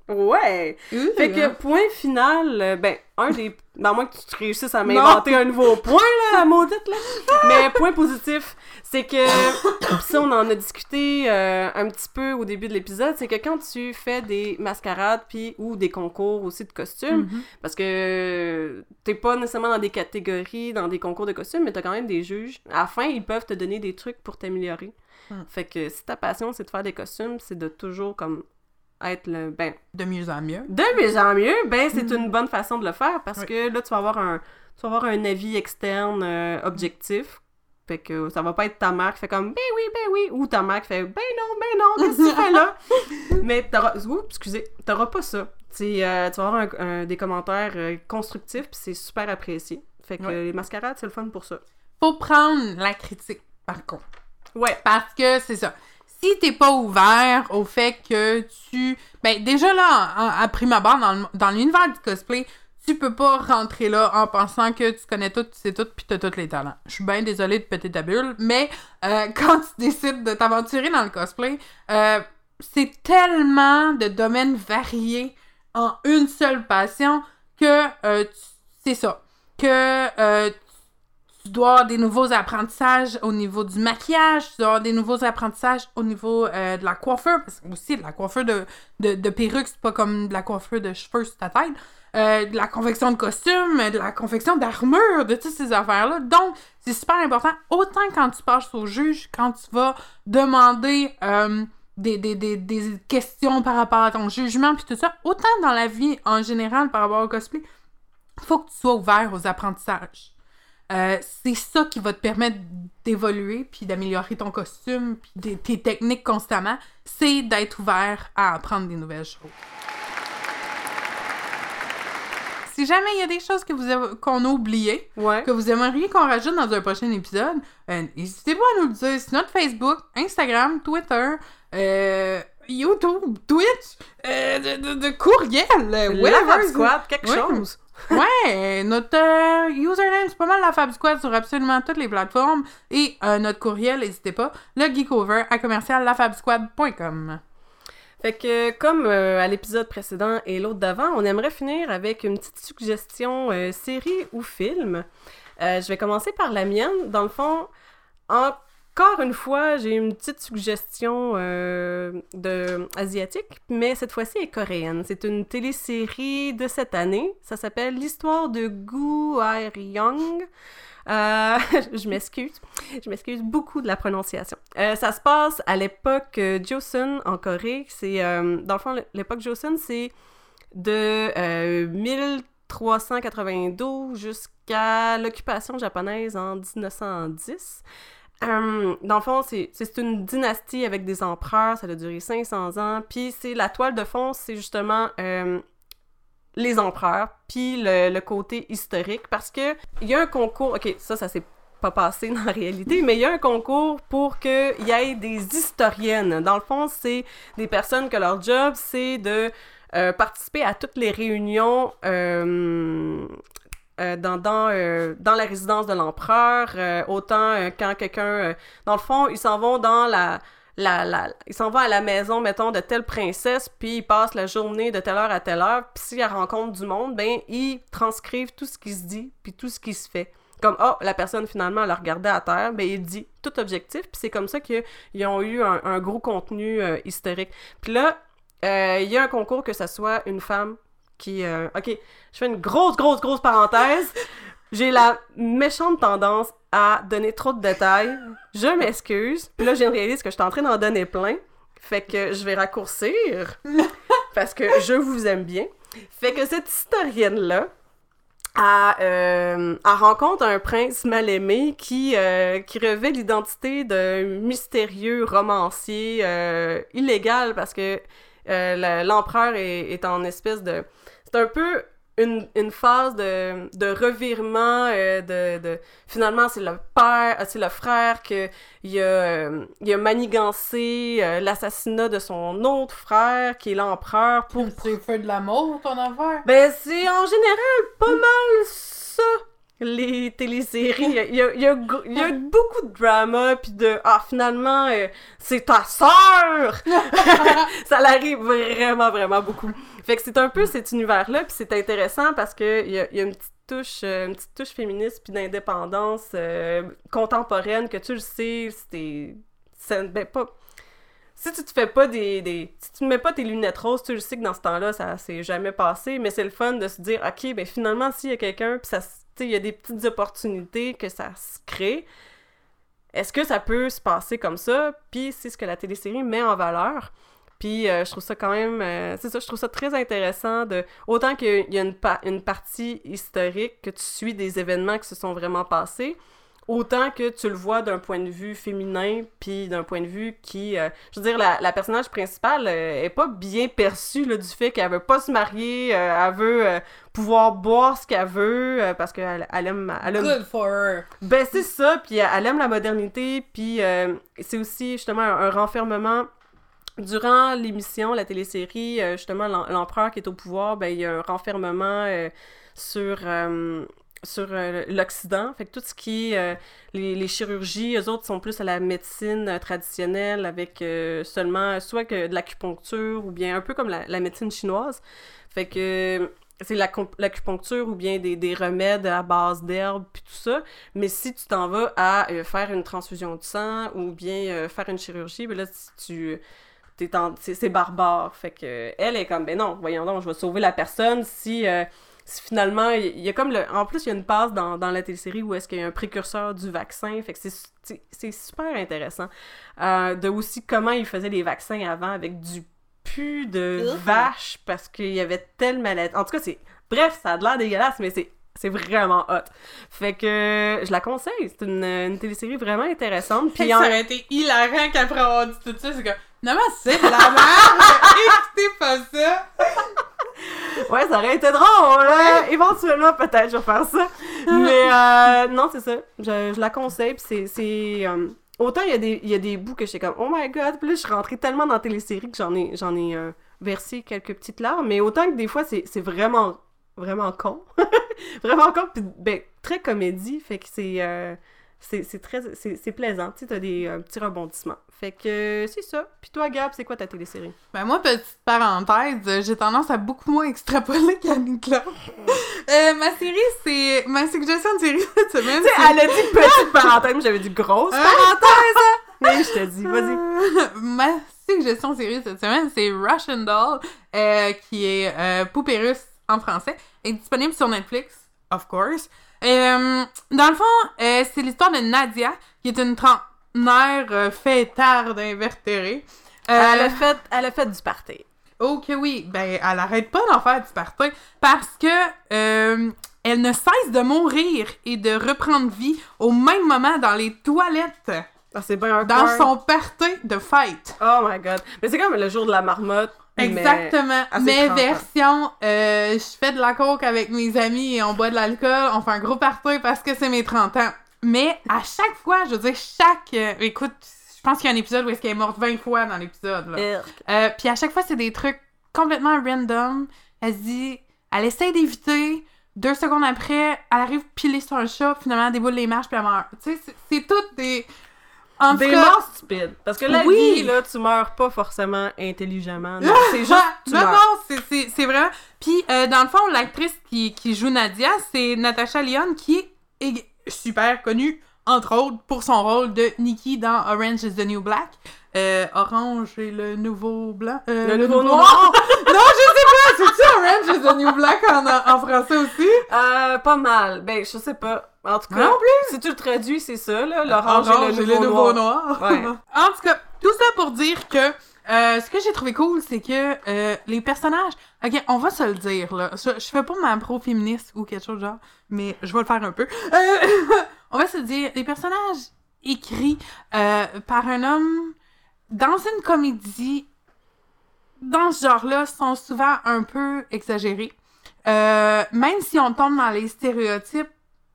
Ouais! Ouh, Fait que, point final, euh, ben, un des. À moins que tu réussisses à m'inventer un nouveau point, là, maudite, là. Mais, point positif, c'est que. ça, on en a discuté euh, un petit peu au début de l'épisode, c'est que quand tu fais des mascarades, puis ou des concours aussi de costumes, Mhm. parce que t'es pas nécessairement dans des catégories, dans des concours de costumes, mais t'as quand même des juges. À la fin, ils peuvent te donner des trucs pour t'améliorer. Hmm. Fait que si ta passion, c'est de faire des costumes, c'est de toujours, comme, être le. Ben, De mieux en mieux. de mieux en mieux, ben c'est Mhm. une bonne façon de le faire parce Oui. que là tu vas avoir un tu vas avoir un avis externe euh, objectif. Fait que ça va pas être ta mère qui fait comme ben oui, ben oui ou ta mère qui fait ben non, ben non, qu'est-ce que tu fais là? Mais t'auras oups, excusez, t'auras pas ça. Euh, tu vas avoir un- un- des commentaires euh, constructifs puis c'est super apprécié. Fait que les mascarades, c'est le fun pour ça. Faut prendre la critique, par contre. Ouais. Parce que c'est ça. Si t'es pas ouvert au fait que tu. Ben, déjà là, à prime abord, dans, l'univers du cosplay, tu peux pas rentrer là en pensant que tu connais tout, tu sais tout, puis t'as tous les talents. Je suis bien désolée de péter ta bulle, mais euh, quand tu décides de t'aventurer dans le cosplay, euh, c'est tellement de domaines variés en une seule passion que euh, c'est ça. Que tu dois avoir des nouveaux apprentissages au niveau du maquillage, tu dois avoir des nouveaux apprentissages au niveau euh, de la coiffure, parce que aussi de la coiffure de, de, de c'est pas comme de la coiffure de cheveux sur ta tête. Euh, de la confection de costumes, de la confection d'armure, de toutes ces affaires-là. Donc, c'est super important. Autant quand tu passes au juge, quand tu vas demander euh, des, des, des, des questions par rapport à ton jugement, puis tout ça, autant dans la vie en général par rapport au cosplay, faut que tu sois ouvert aux apprentissages. Euh, c'est ça qui va te permettre d'évoluer puis d'améliorer ton costume puis tes techniques constamment. C'est d'être ouvert à apprendre des nouvelles choses. Si jamais il y a des choses que vous qu'on a oubliées, Ouais. que vous aimeriez qu'on rajoute dans un prochain épisode, euh, n'hésitez pas à nous le dire sur notre Facebook, Instagram, Twitter, euh, YouTube, Twitch, euh, de, de- de courriel, whatever. Squad, quelque Ouais. chose. Ouais, notre euh, username, c'est pas mal la Fab Squad sur absolument toutes les plateformes. Et euh, notre courriel, n'hésitez pas, le geekover à commercial lafabsquad.com. Fait que, comme euh, à l'épisode précédent et l'autre d'avant, on aimerait finir avec une petite suggestion série ou film. Je vais commencer par la mienne. Dans le fond, encore une fois, j'ai une petite suggestion euh, de asiatique, mais cette fois-ci est coréenne. C'est une télésérie de cette année. Ça s'appelle L'histoire de Gu Young. Euh, je m'excuse. Je m'excuse beaucoup de la prononciation. Euh, ça se passe à l'époque Joseon en Corée. C'est dans le fond l'époque Joseon, c'est de euh, 1392 jusqu'à l'occupation japonaise en 1910. Euh, dans le fond, c'est une dynastie avec des empereurs, ça a duré 500 ans, puis c'est la toile de fond, c'est justement euh, les empereurs, puis le, le côté historique, parce que il y a un concours, ok, ça, ça s'est pas passé dans la réalité, mais il y a un concours pour qu'il y ait des historiennes. Dans le fond, c'est des personnes que leur job, c'est de euh, participer à toutes les réunions euh, dans, euh, dans la résidence de l'empereur, euh, autant quand quelqu'un... dans le fond, ils s'en vont dans la... La, ils s'en vont à la maison, mettons, de telle princesse, puis ils passent la journée de telle heure à telle heure, puis s'ils rencontrent du monde, ben, ils transcrivent tout ce qui se dit, puis tout ce qui se fait. Comme, oh, la personne, finalement, elle a regardé à terre, ben, il dit tout objectif, puis c'est comme ça qu'ils ont eu un, gros contenu historique. Puis là, il y a un concours que ce soit une femme qui... euh, ok, je fais une grosse, grosse, grosse parenthèse. J'ai la méchante tendance à donner trop de détails. Je m'excuse. Puis là, je réalise que je suis en train d'en donner plein. Fait que je vais raccourcir. parce que je vous aime bien. Fait que cette historienne-là, elle, euh, rencontre un prince mal aimé qui, euh, qui revêt l'identité d'un mystérieux romancier euh, illégal parce que l'empereur est, est en espèce de... C'est un peu une, une phase de, de revirement, euh, de, de... Finalement, c'est le père, euh, c'est le frère que il a, euh, il a manigancé euh, l'assassinat de son autre frère, qui est l'empereur, pour... C'est feu de l'amour, ton affaire? Ben, c'est en général pas mal ça, les téléséries. Il y a, il y a- il y a gr- il y a beaucoup de drama, puis de « Ah, finalement, euh, c'est ta sœur! » Ça l'arrive vraiment, vraiment beaucoup. Fait que c'est un peu cet univers-là, puis c'est intéressant parce que il y a, y a une petite touche, euh, une petite touche féministe puis d'indépendance euh, contemporaine que tu le sais, c'était... Ben, pas... Si tu te fais pas des, des... Si tu mets pas tes lunettes roses, tu le sais que dans ce temps-là, ça s'est jamais passé, mais c'est le fun de se dire, OK, ben finalement, s'il y a quelqu'un, puis ça... il y a des petites opportunités que ça se crée, est-ce que ça peut se passer comme ça? Puis c'est ce que la télésérie met en valeur. Puis euh, je trouve ça quand même, euh, c'est ça, je trouve ça très intéressant de, autant qu'il y a une, pa- une partie historique, que tu suis des événements qui se sont vraiment passés, autant que tu le vois d'un point de vue féminin, puis d'un point de vue qui, euh, je veux dire, la, la personnage principale euh, est pas bien perçue là, du fait qu'elle veut pas se marier, euh, elle veut pouvoir boire ce qu'elle veut, parce qu'elle elle aime, elle aime Good for her. ben, c'est ça, puis elle aime la modernité, puis c'est aussi justement un, un renfermement durant l'émission, la télésérie, euh, justement, l'em- l'empereur qui est au pouvoir, ben, il y a un renfermement euh, sur, euh, sur l'Occident. Fait que tout ce qui est les, chirurgies, eux autres sont plus à la médecine traditionnelle avec seulement soit que de l'acupuncture ou bien un peu comme la, médecine chinoise. Fait que c'est l'acupuncture ou bien des, des remèdes à base d'herbes puis tout ça. Mais si tu t'en vas à faire une transfusion de sang ou bien faire une chirurgie, ben là, si tu c'est c'est barbare. Fait que elle est comme, ben non, voyons donc, je vais sauver la personne si, euh, si finalement, il y a comme le... En plus, il y a une passe dans, dans la télésérie où est-ce qu'il y a un précurseur du vaccin. Fait que c'est- super intéressant. Euh, de aussi comment ils faisaient les vaccins avant avec du pu de vache parce qu'il y avait telle maladie. En tout cas, c'est... Bref, ça a l'air dégueulasse, mais c'est... C'est vraiment hot. Fait que je la conseille. C'est une, une télésérie vraiment intéressante. Puis Puis ça en- aurait été hilarant qu'après avoir dit tout ça, c'est comme, non, mais c'est de la merde! Écoutez pas ça! Ouais, ça aurait été drôle, hein? Éventuellement, peut-être, je vais faire ça. Mais euh, non, c'est ça. Je, je la conseille, puis c'est... c'est, euh, autant il y, a des, il y a des bouts que j'étais comme « Oh my God! » Puis là, je suis rentrée tellement dans la télésérie que j'en ai, j'en ai euh, versé quelques petites larmes. Mais autant que des fois, c'est c'est vraiment, vraiment con. vraiment con, puis ben, très comédie. Fait que c'est... euh, c'est très... C'est plaisant. Tu sais, t'as des euh, petits rebondissements. Fait que euh, c'est ça. Puis toi, Gab, c'est quoi ta télésérie? Ben moi, petite parenthèse, j'ai tendance à beaucoup moins extrapoler qu'Annie-Claude. Euh, ma série, c'est... Ma suggestion de série cette semaine, Tu sais, elle a dit petite parenthèse, mais j'avais dit grosse Hein? parenthèse? Mais je te dis, vas-y. Ma suggestion de série cette semaine, c'est Russian Doll, qui est Poupée russe en français, est disponible sur Netflix, of course. Euh, dans le fond, euh, c'est l'histoire de Nadia, qui est une trentenaire euh, fêtarde invertérée. Elle a fait, elle a fait du party. Oh que oui, ben elle arrête pas d'en faire du party parce que elle ne cesse de mourir et de reprendre vie au même moment dans les toilettes Ah, c'est bien un dans son party de fête. Oh my god. Mais c'est comme le jour de la marmotte. Mais- Exactement. Mais 30 ans. version, euh, je fais de la coke avec mes amis et on boit de l'alcool, on fait un gros party parce que c'est mes 30 ans. Mais à chaque fois, je veux dire, chaque... euh, écoute, je pense qu'il y a un épisode où est-ce qu'elle est morte 20 fois dans l'épisode. Euh, puis à chaque fois, c'est des trucs complètement random. Elle se dit, elle essaie d'éviter. Deux secondes après, elle arrive piler sur un chat, finalement, elle déboule les marches, puis elle meurt. Tu sais, c'est- c'est toutes des. En Des cas. morts stupides. Parce que la Oui. vie, là, tu meurs pas forcément intelligemment. Non, c'est juste, tu non, meurs. non, c'est- vraiment. Puis, euh, dans le fond, l'actrice qui, qui joue Nadia, c'est Natasha Lyon, qui est super connue, entre autres, pour son rôle de Nikki dans Orange is the New Black. Euh, Orange et le nouveau blanc. euh, Le nouveau noir. non, je sais pas, c'est-tu Orange is the New Black en, en français aussi? Euh, pas mal. Ben, je sais pas. En tout cas, Non si tu le traduis, c'est ça, là. L'orange et le et nouveau, noir. noir. Ouais. en tout cas, tout ça pour dire que euh, ce que j'ai trouvé cool, c'est que euh, les personnages. Ok, on va se le dire, là. Je, je fais pas ma pro-féministe ou quelque chose de genre, mais je vais le faire un peu. Euh, on va se le dire, les personnages écrits euh, par un homme dans une comédie dans ce genre-là sont souvent un peu exagérés. Euh, même si on tombe dans les stéréotypes,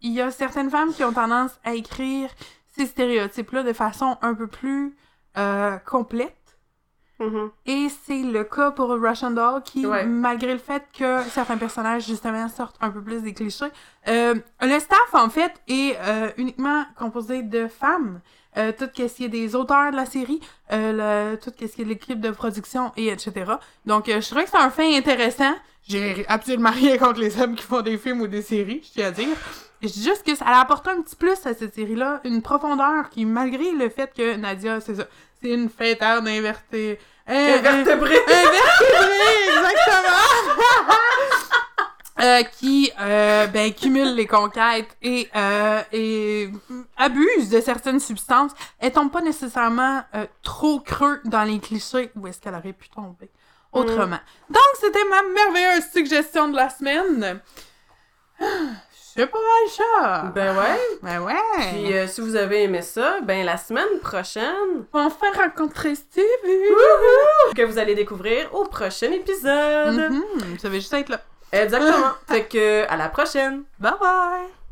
il y a certaines femmes qui ont tendance à écrire ces stéréotypes-là de façon un peu plus euh, complète. Mhm. Et c'est le cas pour Russian Doll qui, Ouais. malgré le fait que certains personnages, justement, sortent un peu plus des clichés, euh, le staff, en fait, est euh, uniquement composé de femmes. Euh, tout ce qui est des auteurs de la série, euh, le- tout ce qui est de l'équipe de production, et etc. Donc, euh, je trouvais que c'est un fait intéressant. J'ai absolument rien contre les hommes qui font des films ou des séries, je tiens à dire. Juste que ça a apporté un petit plus à cette série-là, une profondeur qui, malgré le fait que Nadia, c'est ça, c'est une fêtarde invertée. Euh, Invertébré. Invertébré, exactement! Euh, qui euh, ben, cumule les conquêtes et, euh, et abuse de certaines substances, elle tombe pas nécessairement trop creux dans les clichés où est-ce qu'elle aurait pu tomber autrement. Donc, c'était ma merveilleuse suggestion de la semaine. C'est pas mal ça! Ben ouais. Ben ouais! Puis euh, si vous avez aimé ça, ben la semaine prochaine, On va faire rencontrer Stevie! que vous allez découvrir au prochain épisode. Mhm, Ça va juste être là. Exactement. fait que à la prochaine. Bye bye!